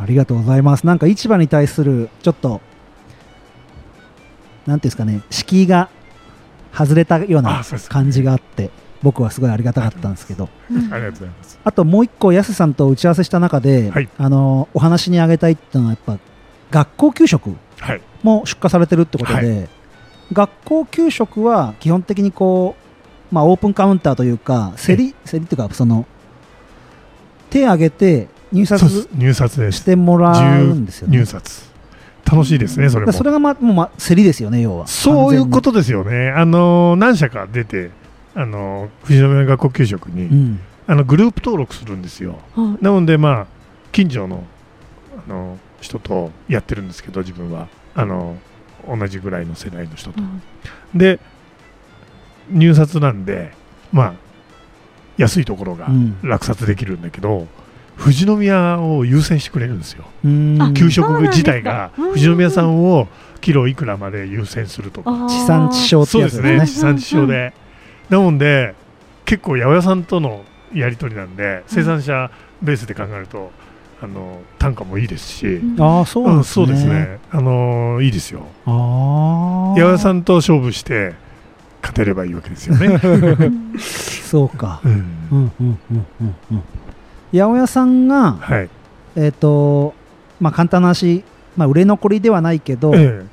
ありがとうございます。なんか市場に対するちょっとなんていうんですかね敷居が外れたようあな感じがあって僕はすごいありがたかったんですけど。ありがとうございますあともう一個安さんと打ち合わせした中で、はい。あのお話に挙げたいっていうのはやっぱ学校給食はい。も出荷されてるってことで、は学校給食は基本的にこう、まあ、オープンカウンターというか競り競りっていうかその手挙げて入札入札でしすてもらうんですよね。入札。楽しいですねそれも。それがまあもうまあ競りですよね要は。そういうことですよね。あの何社か出てあの富士宮学校給食に、完全にあのグループ登録するんですよ。なのでまあ近所のあの人とやってるんですけど自分は。あの同じぐらいの世代の人と。で入札なんでまあ安いところがうん。落札できるんだけど、富士宮を優先してくれるんですよ、給食自体がうん富士宮さんをキロいくらまで優先するとか、地産地消ってですね。地産地消で、なので結構八百屋さんとのやり取りなんで生産者ベースで考えるとあの単価もいいですし、ああそうなんですね、うんそうですね。あのいいですよ。ああ八百屋さんと勝負して勝てればいいわけですよね、<laughs> そうか。うん。うんうんうんうんうん。八百屋さんがはい、えっ、とまあ簡単な話、まあ、売れ残りではないけど、ええ。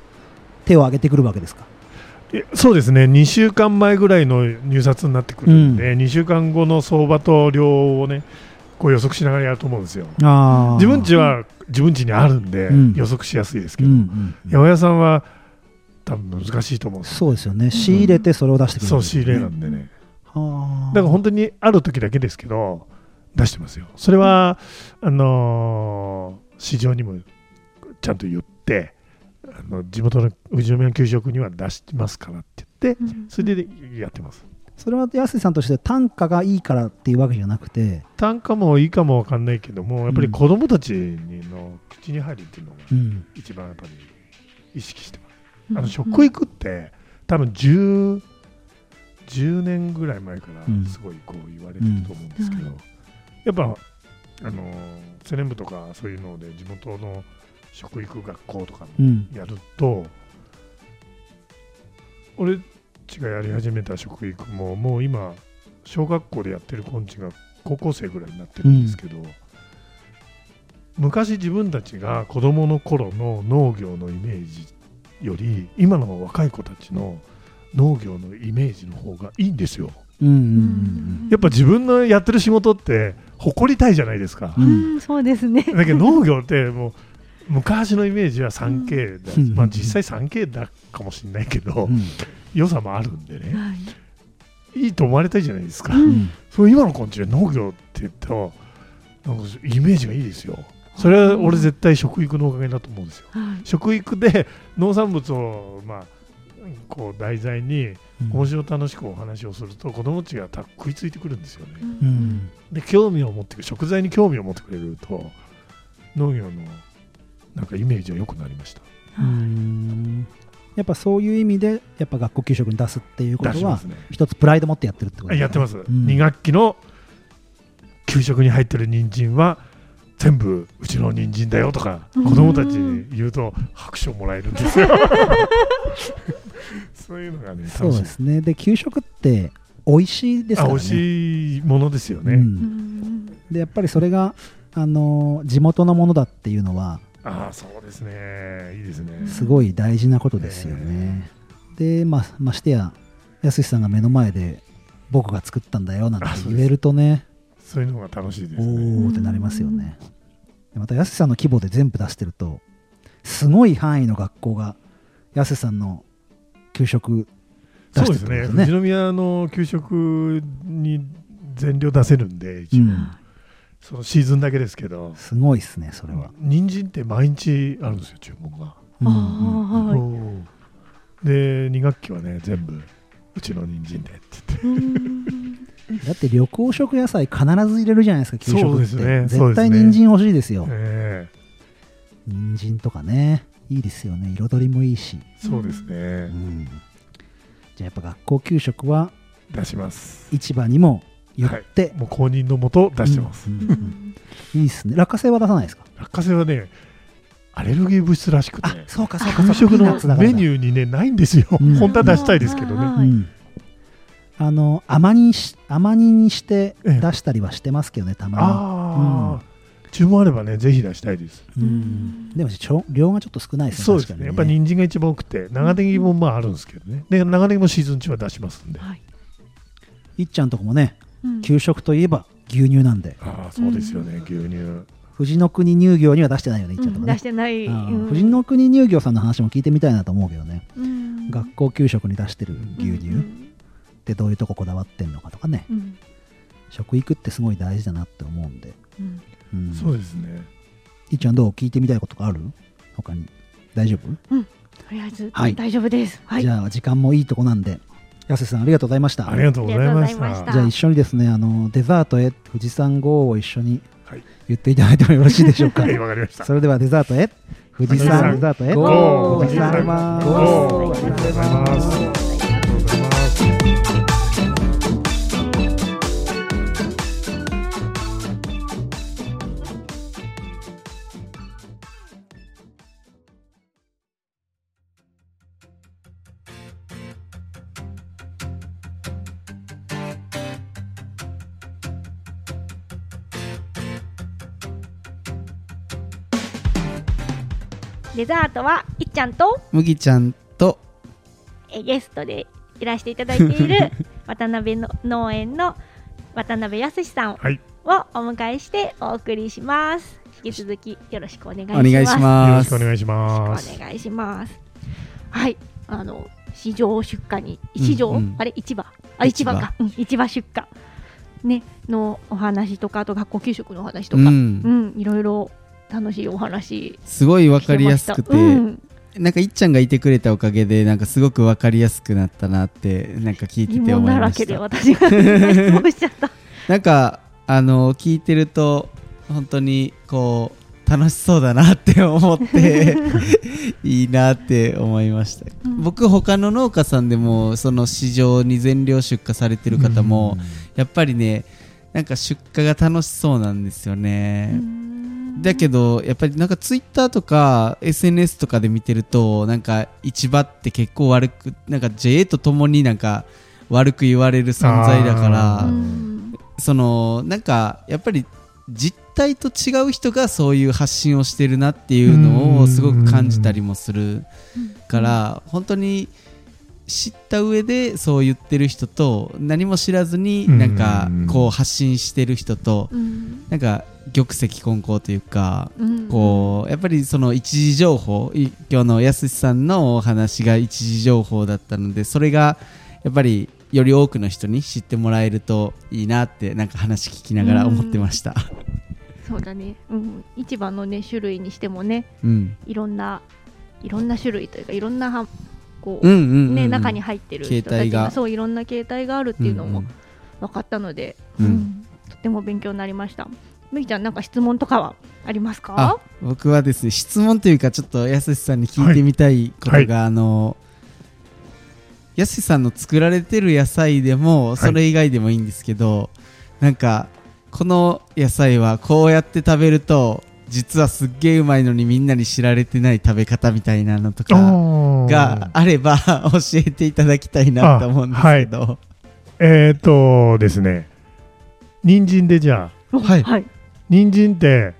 手を挙げてくるわけですか。えそうですね。2週間前ぐらいの入札になってくるんで、2週間後の相場と量をねこう予測しながらやると思うんですよ。自分ちは自分ちにあるんでうん。予測しやすいですけど、うんうんうん。八百屋さんは多分難しいと思うそうですよね。仕入れてそれを出してくるそう仕入れなんでね。はあ。だから本当にある時だけですけど出してますよ。それはあのー市場にもちゃんと言ってあの地元の富士宮の給食には出しますからって言ってそれでやってます。それは安井さんとして単価がいいからっていうわけじゃなくて、単価もいいかもわかんないけどもやっぱり子供たちの口に入るっていうのがうん。一番やっぱり意識してます。あの食育って多分 10, 10年ぐらい前からうん。すごいこう言われてると思うんですけど、うん。やっぱあのセレン部とかそういうので地元の食育学校とかうん。やると、俺っちがやり始めた食育ももう今小学校でやってる子んちが高校生ぐらいになってるんですけど、昔自分たちが子供の頃の農業のイメージより今の若い子たちの農業のイメージの方がいいんですよ。うんうんやっぱ自分のやってる仕事って誇りたいじゃないですか。ううんんそうですね。だけど農業ってもう昔のイメージは 3K だ、うん。まあ、実際 3K だかもしれないけど、うん。良さもあるんでね。はい。いいと思われたいじゃないですか、うん。うんそう今の子んちで農業って言うとなんかイメージがいいですよ。それは俺絶対食育のおかげだと思うんですよ。はい。食育で <laughs> 農産物をまあこう題材に面白楽しくお話をすると子供たちがた食いついてくるんですよね、うん。で興味を持って食材に興味を持ってくれると農業のなんかイメージは良くなりました。うんやっぱそういう意味でやっぱ学校給食に出すっていうことはね。一つプライド持ってやってるってことあやってます、ん。2学期の給食に入ってる人参は全部うちの人参だよとかうん。子供たちに言うと拍手をもらえるんですよ。<laughs> そういうのがねそうですね。で給食って美味しいですからね。あ美味しいものですよね、うんうん。でやっぱりそれがあのー地元のものだっていうのはああそうですね。いいですね。すごい大事なことですよね。で、まあ、ましてや、やすしさんが目の前で僕が作ったんだよなんて言えるとね、そういうのが楽しいですおねーってなりますよね。でまた、やすしさんの規模で全部出してると、すごい範囲の学校が、やすしさんの給食出そうしてるってことですね。富士宮の給食に全量出せるんで一応、うんそのシーズンだけですけど。すごいですね、それは。人参って毎日あるんですよ注文が。うんうんはい。で2学期はね全部うちの人参でって言って。うん。<laughs> だって緑黄色野菜必ず入れるじゃないですか、給食って。そうですね絶ね。対人参欲しいですよ。え。人参とかね、いいですよね。彩りもいいし。えそうですうね、ん。じゃあやっぱ学校給食は出します。市場にも言って、もう公認のもと出してます、うんうんうん。いいっすね。落花生は出さないですか？落花生はねアレルギー物質らしくてあそうかそうか給食のメニュューにねないんですよ、うん。本当は出したいですけどね、あの甘煮し甘煮にしてええ。出したりはしてますけどねたまああ、注文あればねぜひ出したいです。に、うん、でもちょ量がちょっと少ないですねそうですね。確かにやっぱ人参が一番多くて長ネギもまああるんですけどね。で長ネギもシーズン中は出しますんで、はい。いっちゃんとこもねうん。給食といえば牛乳なんで。ああそうですよね、牛乳。富士の国乳業には出してないよねいっちゃん。と出し、てない。富士の国乳業さんの話も聞いてみたいなと思うけどね、うん。学校給食に出してる牛乳、うんってどういうとここだわってんのかとかね。うん。食育ってすごい大事だなって思うんで、うん。うん、そうですね。いっちゃんどう聞いてみたいことがある？他に。大丈夫、とりあえずはい。大丈夫です。はい。じゃあ時間もいいとこなんで安瀬さんありがとうございました。ありがとうございました。ありがとうございました。じゃあ一緒にですねあのデザートへ富士山号を一緒にはい。言っていただいてもよろしいでしょうか。はいわかりました。それではデザートへ富士富士山山デザートへ。富士山ありがとうございますデザートはいっちゃんと麦ちゃんとえゲストでいらしていただいている <laughs> 渡辺の農園の渡辺康さんをはい。お迎えしてお送りします。引き続きよろしくお願いします。お願いしよろますしくお願いしよますお願いします。はい、あの市場出荷に市場、うんうん。あれ？市場？あ市場。か。うん。市場出荷。ね。のお話とかあと学校給食のお話とか、ううんん、いろいろ楽しいお話すごいわかりやすくて、うん、なんかいっちゃんがいてくれたおかげでなんかすごくわかりやすくなったなってなんか聞いて疑て思い問だらけでました私が質問しちゃった。<laughs> なんかあの聞いてると本当にこう楽しそうだなって思って <laughs> いいなって思いました、うん。僕他の農家さんでもその市場に全量出荷されてる方も、やっぱりねなんか出荷が楽しそうなんですよね、だけどやっぱりなんかツイッターとか SNS とかで見てるとなんか市場って結構悪くなんか JA とともになんか悪く言われる存在だからそのなんかやっぱり実態と違う人がそういう発信をしてるなっていうのをすごく感じたりもするから本当に知った上でそう言ってる人と何も知らずになんかこう発信してる人とうん。なんか玉石混交というかうん。こうやっぱりその一時情報い今日のやすしさんのお話が一時情報だったのでそれがやっぱりより多くの人に知ってもらえるといいなってなんか話聞きながら思ってました。そうだね、うん、市場のね種類にしてもねうん、いろんないろんな種類というかいろんなはこう、ね中に入ってる人たちがが。そういろんな形態があるっていうのも分かったので、うん。うんとても勉強になりました。むきちゃんなんか質問とかはありますあか？僕はですね質問というかちょっとやすしさんに聞いてみたいことが、あのやすしさんの作られてる野菜でもそれ以外でもいいんですけど、なんかこの野菜はこうやって食べると実はすっげえうまいのにみんなに知られてない食べ方みたいなのとかがあれば <laughs> 教えていただきたいなと思うんですけど、えっ、とですね。人参でじゃあ。はい。はい。人参って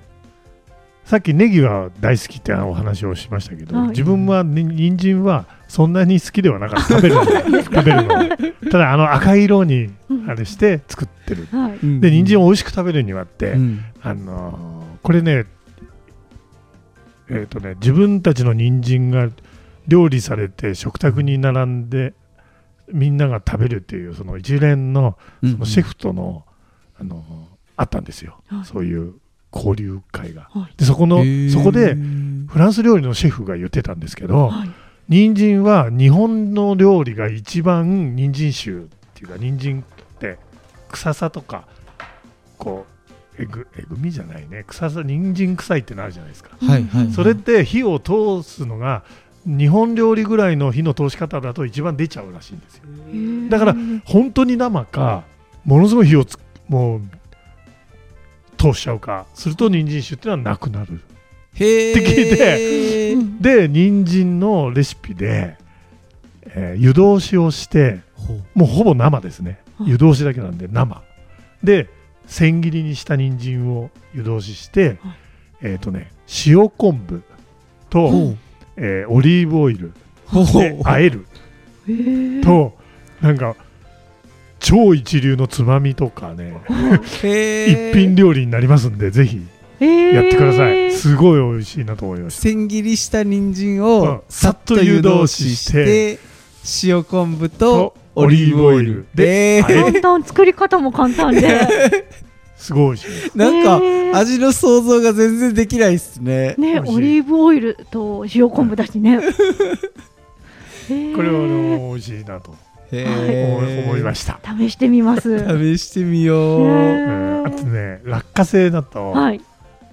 さっきネギは大好きってお話をしましたけど、はい。自分はに人参はそんなに好きではなかった。食べるの。<laughs> 食べるの。ただあの赤い色にあれして作ってる。はい。うん。で人参を美味しく食べるにはって、うん。あのーこれねえっ、とね自分たちの人参が料理されて食卓に並んでみんなが食べるっていうその一連のうん。そのシェフとの、あのあったんですよ、はい。そういう交流会が。はい。でそこのそこでフランス料理のシェフが言ってたんですけど、はい。人参は日本の料理が一番人参臭っていうか人参って臭さとかこうえぐえぐみじゃないね。臭さ人参臭いってのあるじゃないですか、はいはいそれって火を通すのが日本料理ぐらいの火の通し方だと一番出ちゃうらしいんですよ。だから本当に生かものすごい火をつもう通しちゃうかすると人参臭っていうのはなくなる。へー。って聞いてうん。で人参のレシピで、えー湯通しをしてもうほぼ生ですね。はい。湯通しだけなんで生。で千切りにした人参を湯通しして、はい。えっ、とね塩昆布と、えーオリーブオイルで和えるとなんか超一流のつまみとかね <laughs> 一品料理になりますんでぜひやってください、すごい美味しいなと思いました。千切りした人参うん。をさっと湯通しして塩昆布とオリーブオイル。でで簡単作り方も簡単で。<laughs> すごいなんか味の想像が全然できないっすね。ねオリーブオイルと塩昆布だしね。<laughs> これはあはの美味しいなと。へ思ーい思いました、試してみます。<laughs> 試してみよう。へうーん。あとね落花生だと、はい。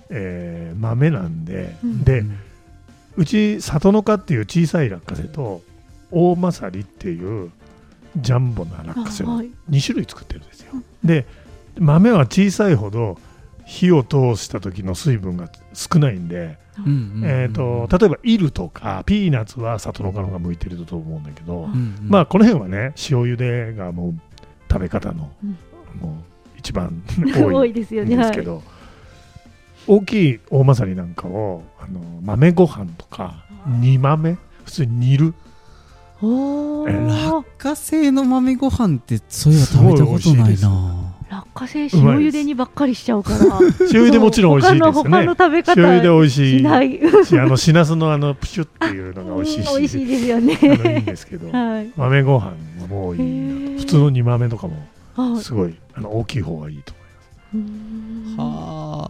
えー豆なんで、うん。でうち里の花っていう小さい落花生と大まさりっていうジャンボな落花生をはい。2種類作ってるんですよ。で豆は小さいほど火を通した時の水分が少ないんで、えー、と例えばイルとかピーナッツは里の花の方が向いてると思うんだけど、うんうん。まあこの辺はね塩茹でがもう食べ方の、うん。もう一番多多いいですよんねですけど、<laughs> 大きい大まさりなんかをあの豆ご飯とか煮豆？普通に煮る落花生の豆ご飯ってそういえば食べたことないな。落花生塩茹でにばっかりしちゃうから。<laughs> 塩茹でもちろん美味しいですよ他の他のね食べ方塩茹で美味しい。しない。し <laughs> あのしらすのあのプシュっていうのが美味しいし。うん美味しいですよね。いいんですけど。はい。豆ご飯もいいへー普通の煮豆とかもはい。すごいあの大きい方がいいとうーんは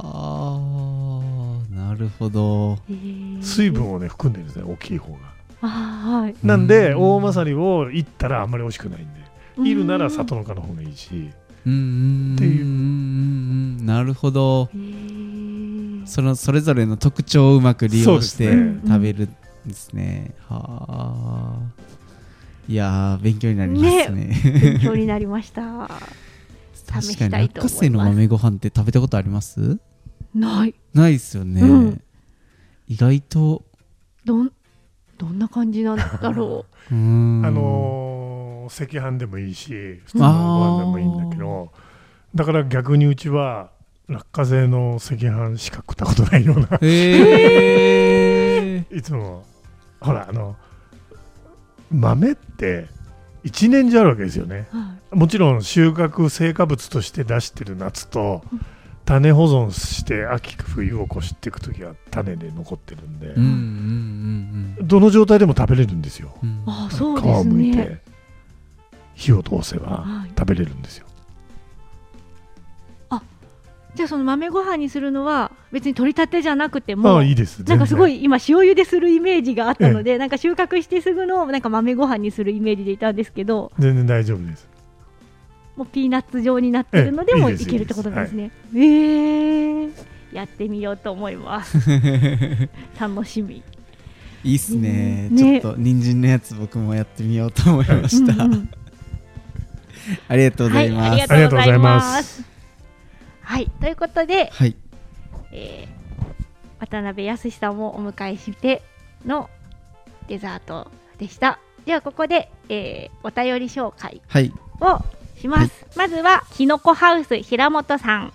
あ。なるほど。水分をね含んでるんですね大きい方がはい。なんでうん。大まさりをいったらあんまり美味しくないんで。いるなら里のかの方がいいし。うんうんっていう。うんうんなるほど。そのそれぞれの特徴をうまく利用して食べるんですね。はあ。いやー勉強になりますね。勉強になりました。試 <laughs> 確かに落花生の豆ご飯って食べたことあります？ない。ないですよね、うん。意外と。どんどんな感じなんだろう。<laughs> ーん。あのー赤飯でもいいし普通のご飯でもいいんだけどだから逆にうちは落花生の赤飯しか食ったことないような。へえ <laughs> いつもほらあの豆って一年中あるわけですよね。う、はもちろん収穫成果物として出してる夏と種保存して秋冬を越していく時は種で残ってるんで、うんうんうんどの状態でも食べれるんですよ。うん。うんあそう皮ですをむいねて火を通せばはい。食べれるんですよ。じゃあその豆ご飯にするのは別に取り立てじゃなくてもああいいです。なんかすごいい今塩茹でするイメージがあったので、なんか収穫してすぐのなんか豆ご飯にするイメージでいたんですけど。全然大丈夫ですもうピーナッツ状になってるのでもええいけるってことですね。えーやってみようと思います。<laughs> 楽しみ。いいっすねねちょっと人参のやつ僕もやってみようと思いました、ありがとうございますありがとうございま。ますはい、ということで、はいえー渡辺康さんをお迎えしてのデザートでした。ではここで、えーお便り紹介はいをします。まずは、きのこハウス平本さん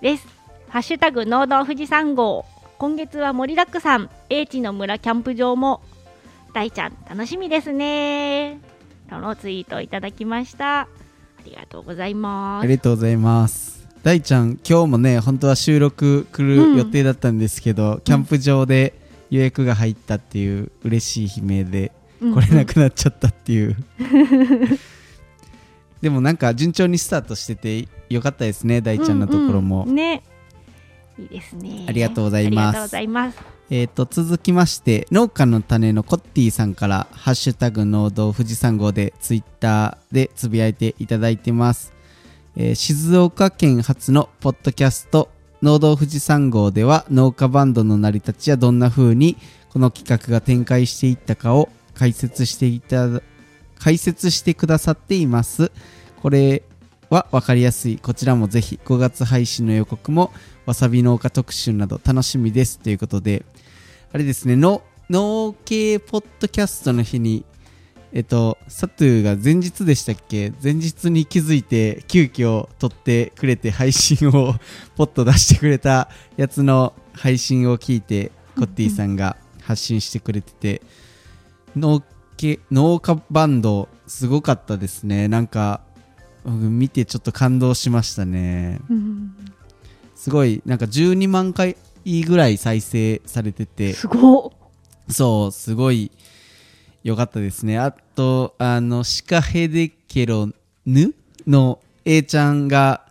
です。ハッシュタグ農道富士山号。今月は盛りだくさん。英知の村キャンプ場も。大ちゃん、楽しみですね。とのツイートをいただきました。ありがとうございます。ありがとうございます大ちゃん今日もね本当は収録来る予定だったんですけど、キャンプ場で予約が入ったっていう嬉しい悲鳴でうん来れなくなっちゃったっていう、<laughs> でもなんか順調にスタートしててよかったですね大ちゃんのところも、うんうんね。いいですね。ありがとうございますありがとうございます。えー、と続きまして農家の種のコッティさんから「ハッシュタグ農道富士山号」でツイッターでつぶやいていただいてます、えー静岡県初のポッドキャスト農道富士山号では農家バンドの成り立ちやどんな風にこの企画が展開していったかを解説していただ解説してくださっています。これは分かりやすい。こちらもぜひ5月配信の予告もわさび農家特集など楽しみです。ということであれですねの農系ポッドキャストの日にえっとサトゥーが前日でしたっけ？前日に気づいて急遽撮ってくれて配信を <laughs> ポッと出してくれたやつの配信を聞いてコッティさんが発信してくれてて農系農家バンドすごかったですね。なんかうん見てちょっと感動しましたね。うん。すごいなんか12万回ぐらい再生されてて。すごっ。そうすごい良かったですね。あとあのシカヘデケロヌの A ちゃんが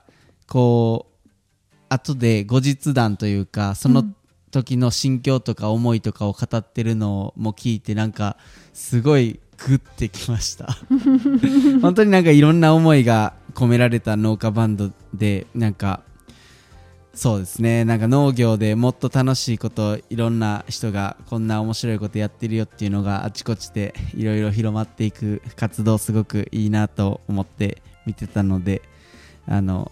こう後で後日談というかその時の心境とか思いとかを語ってるのも聞いてなんかすごいグッてきました。本当になんかいろんな思いが込められた農家バンドでなんかそうですね。なんか農業でもっと楽しいこといろんな人がこんな面白いことやってるよっていうのがあちこちでいろいろ広まっていく活動すごくいいなと思って見てたのであの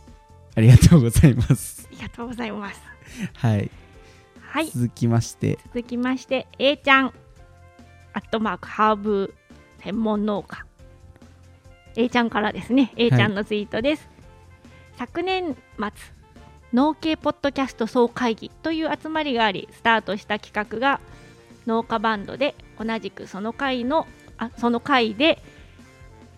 ありがとうございます。ありがとうございます。はい。はい。続きまして。続きまして A ちゃんアットマークハーブ専門農家。A ちゃんからですね。A ちゃんのツイートです、昨年末農系ポッドキャスト総会議という集まりがありスタートした企画が農家バンドで同じくその会のあその回で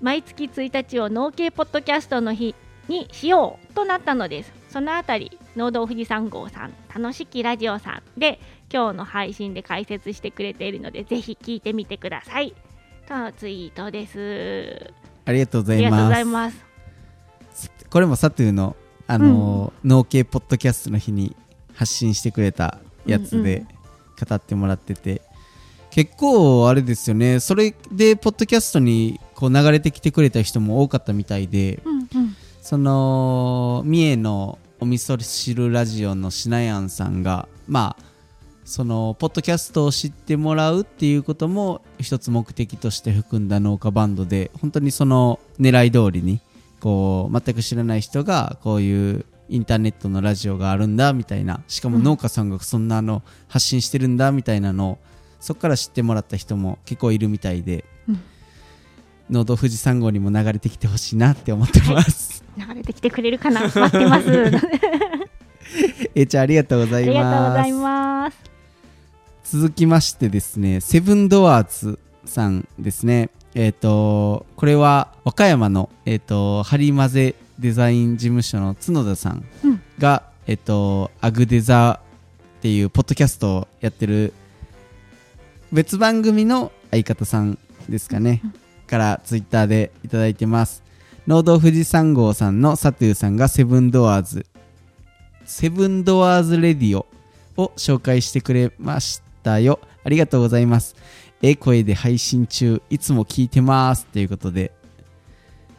毎月1日を農系ポッドキャストの日にしようとなったのです。そのあたり農道富士山号さん楽しきラジオさんで今日の配信で解説してくれているのでぜひ聞いてみてください。とのツイートです。ありがとうございます。これもサトゥーの、あのー農系ポッドキャストの日に発信してくれたやつうんうで語ってもらってて、結構あれですよね。それでポッドキャストにこう流れてきてくれた人も多かったみたいでうんうん。その三重のお味噌汁ラジオのしなやんさんがまあそのポッドキャストを知ってもらうっていうことも一つ目的として含んだ農家バンドで本当にその狙い通りにこう全く知らない人がこういうインターネットのラジオがあるんだみたいなしかも農家さんがそんなの発信してるんだみたいなのをそこから知ってもらった人も結構いるみたいで、うん農道富士山号にも流れてきてほしいなって思ってます。流れてきてくれるかな？<laughs> 待ってます <laughs> えーちゃんありがとうござあいりがとうございます。続きましてですね、セブンドアーズさんですね。えっ、と、これは和歌山の、えっ、と、ハリマゼデザイン事務所の角田さんうんが、えっ、と、アグデザっていうポッドキャストをやってる別番組の相方さんですかね。からツイッターでいただいてます。農道富士山号さんのサトゥーさんがセブンドアーズセブンドアーズレディオを紹介してくれましたよ。ありがとうございます。ええ声で配信中、いつも聞いてます。ということで、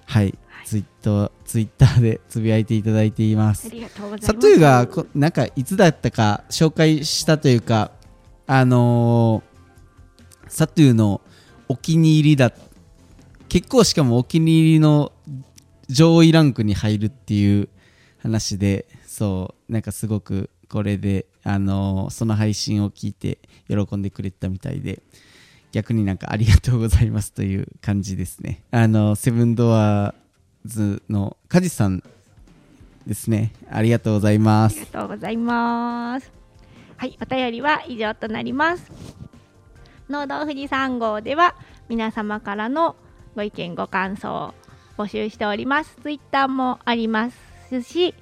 はい、ツイッター、ツイッターでつぶやいていただいていますあ。りがとうございますサトゥーがこ、なんかいつだったか紹介したというか、あのーサトゥーのお気に入りだ、結構しかもお気に入りの上位ランクに入るっていう話で、そう、なんかすごくこれで、あのーその配信を聞いて喜んでくれてたみたいで、逆になんかありがとうございますという感じですね。<laughs> あの、セブンドアーズのカジさんですね。ありがとうございますあり。がとうございます。はい、お便りは以上となります。農道富士山号では皆様からのご意見ご感想募集しております。ツイッターもありますし、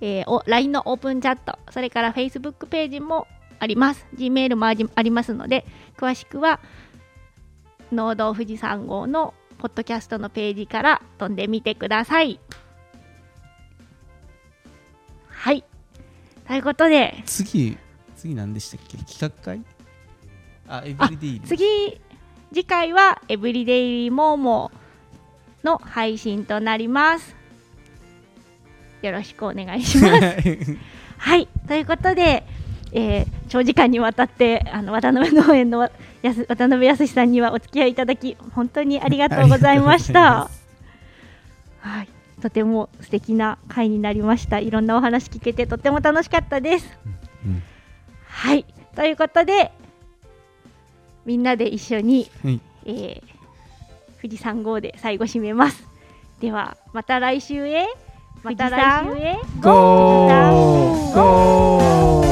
えーお LINE のオープンチャット、それから Facebook ページもあります。Gmail もありありますので、詳しくは農道富士山号のポッドキャストのページから飛んでみてください。はい。ということで、次、次何でしたっけ？企画会？あ、エブリデイリー。次次回はエブリデイリーモーモーの配信となります。よろしくお願いします。<laughs> はい。ということで、えー長時間にわたってあの渡辺農園のわやす渡辺康さんにはお付き合いいただき本当にありがとうございました。はい。とても素敵な回になりました。いろんなお話聞けてとても楽しかったです、うん。はい。ということでみんなで一緒にはい。えー富士山号で最後締めます。ではまた来週へ。また来週へ。ゴーゴー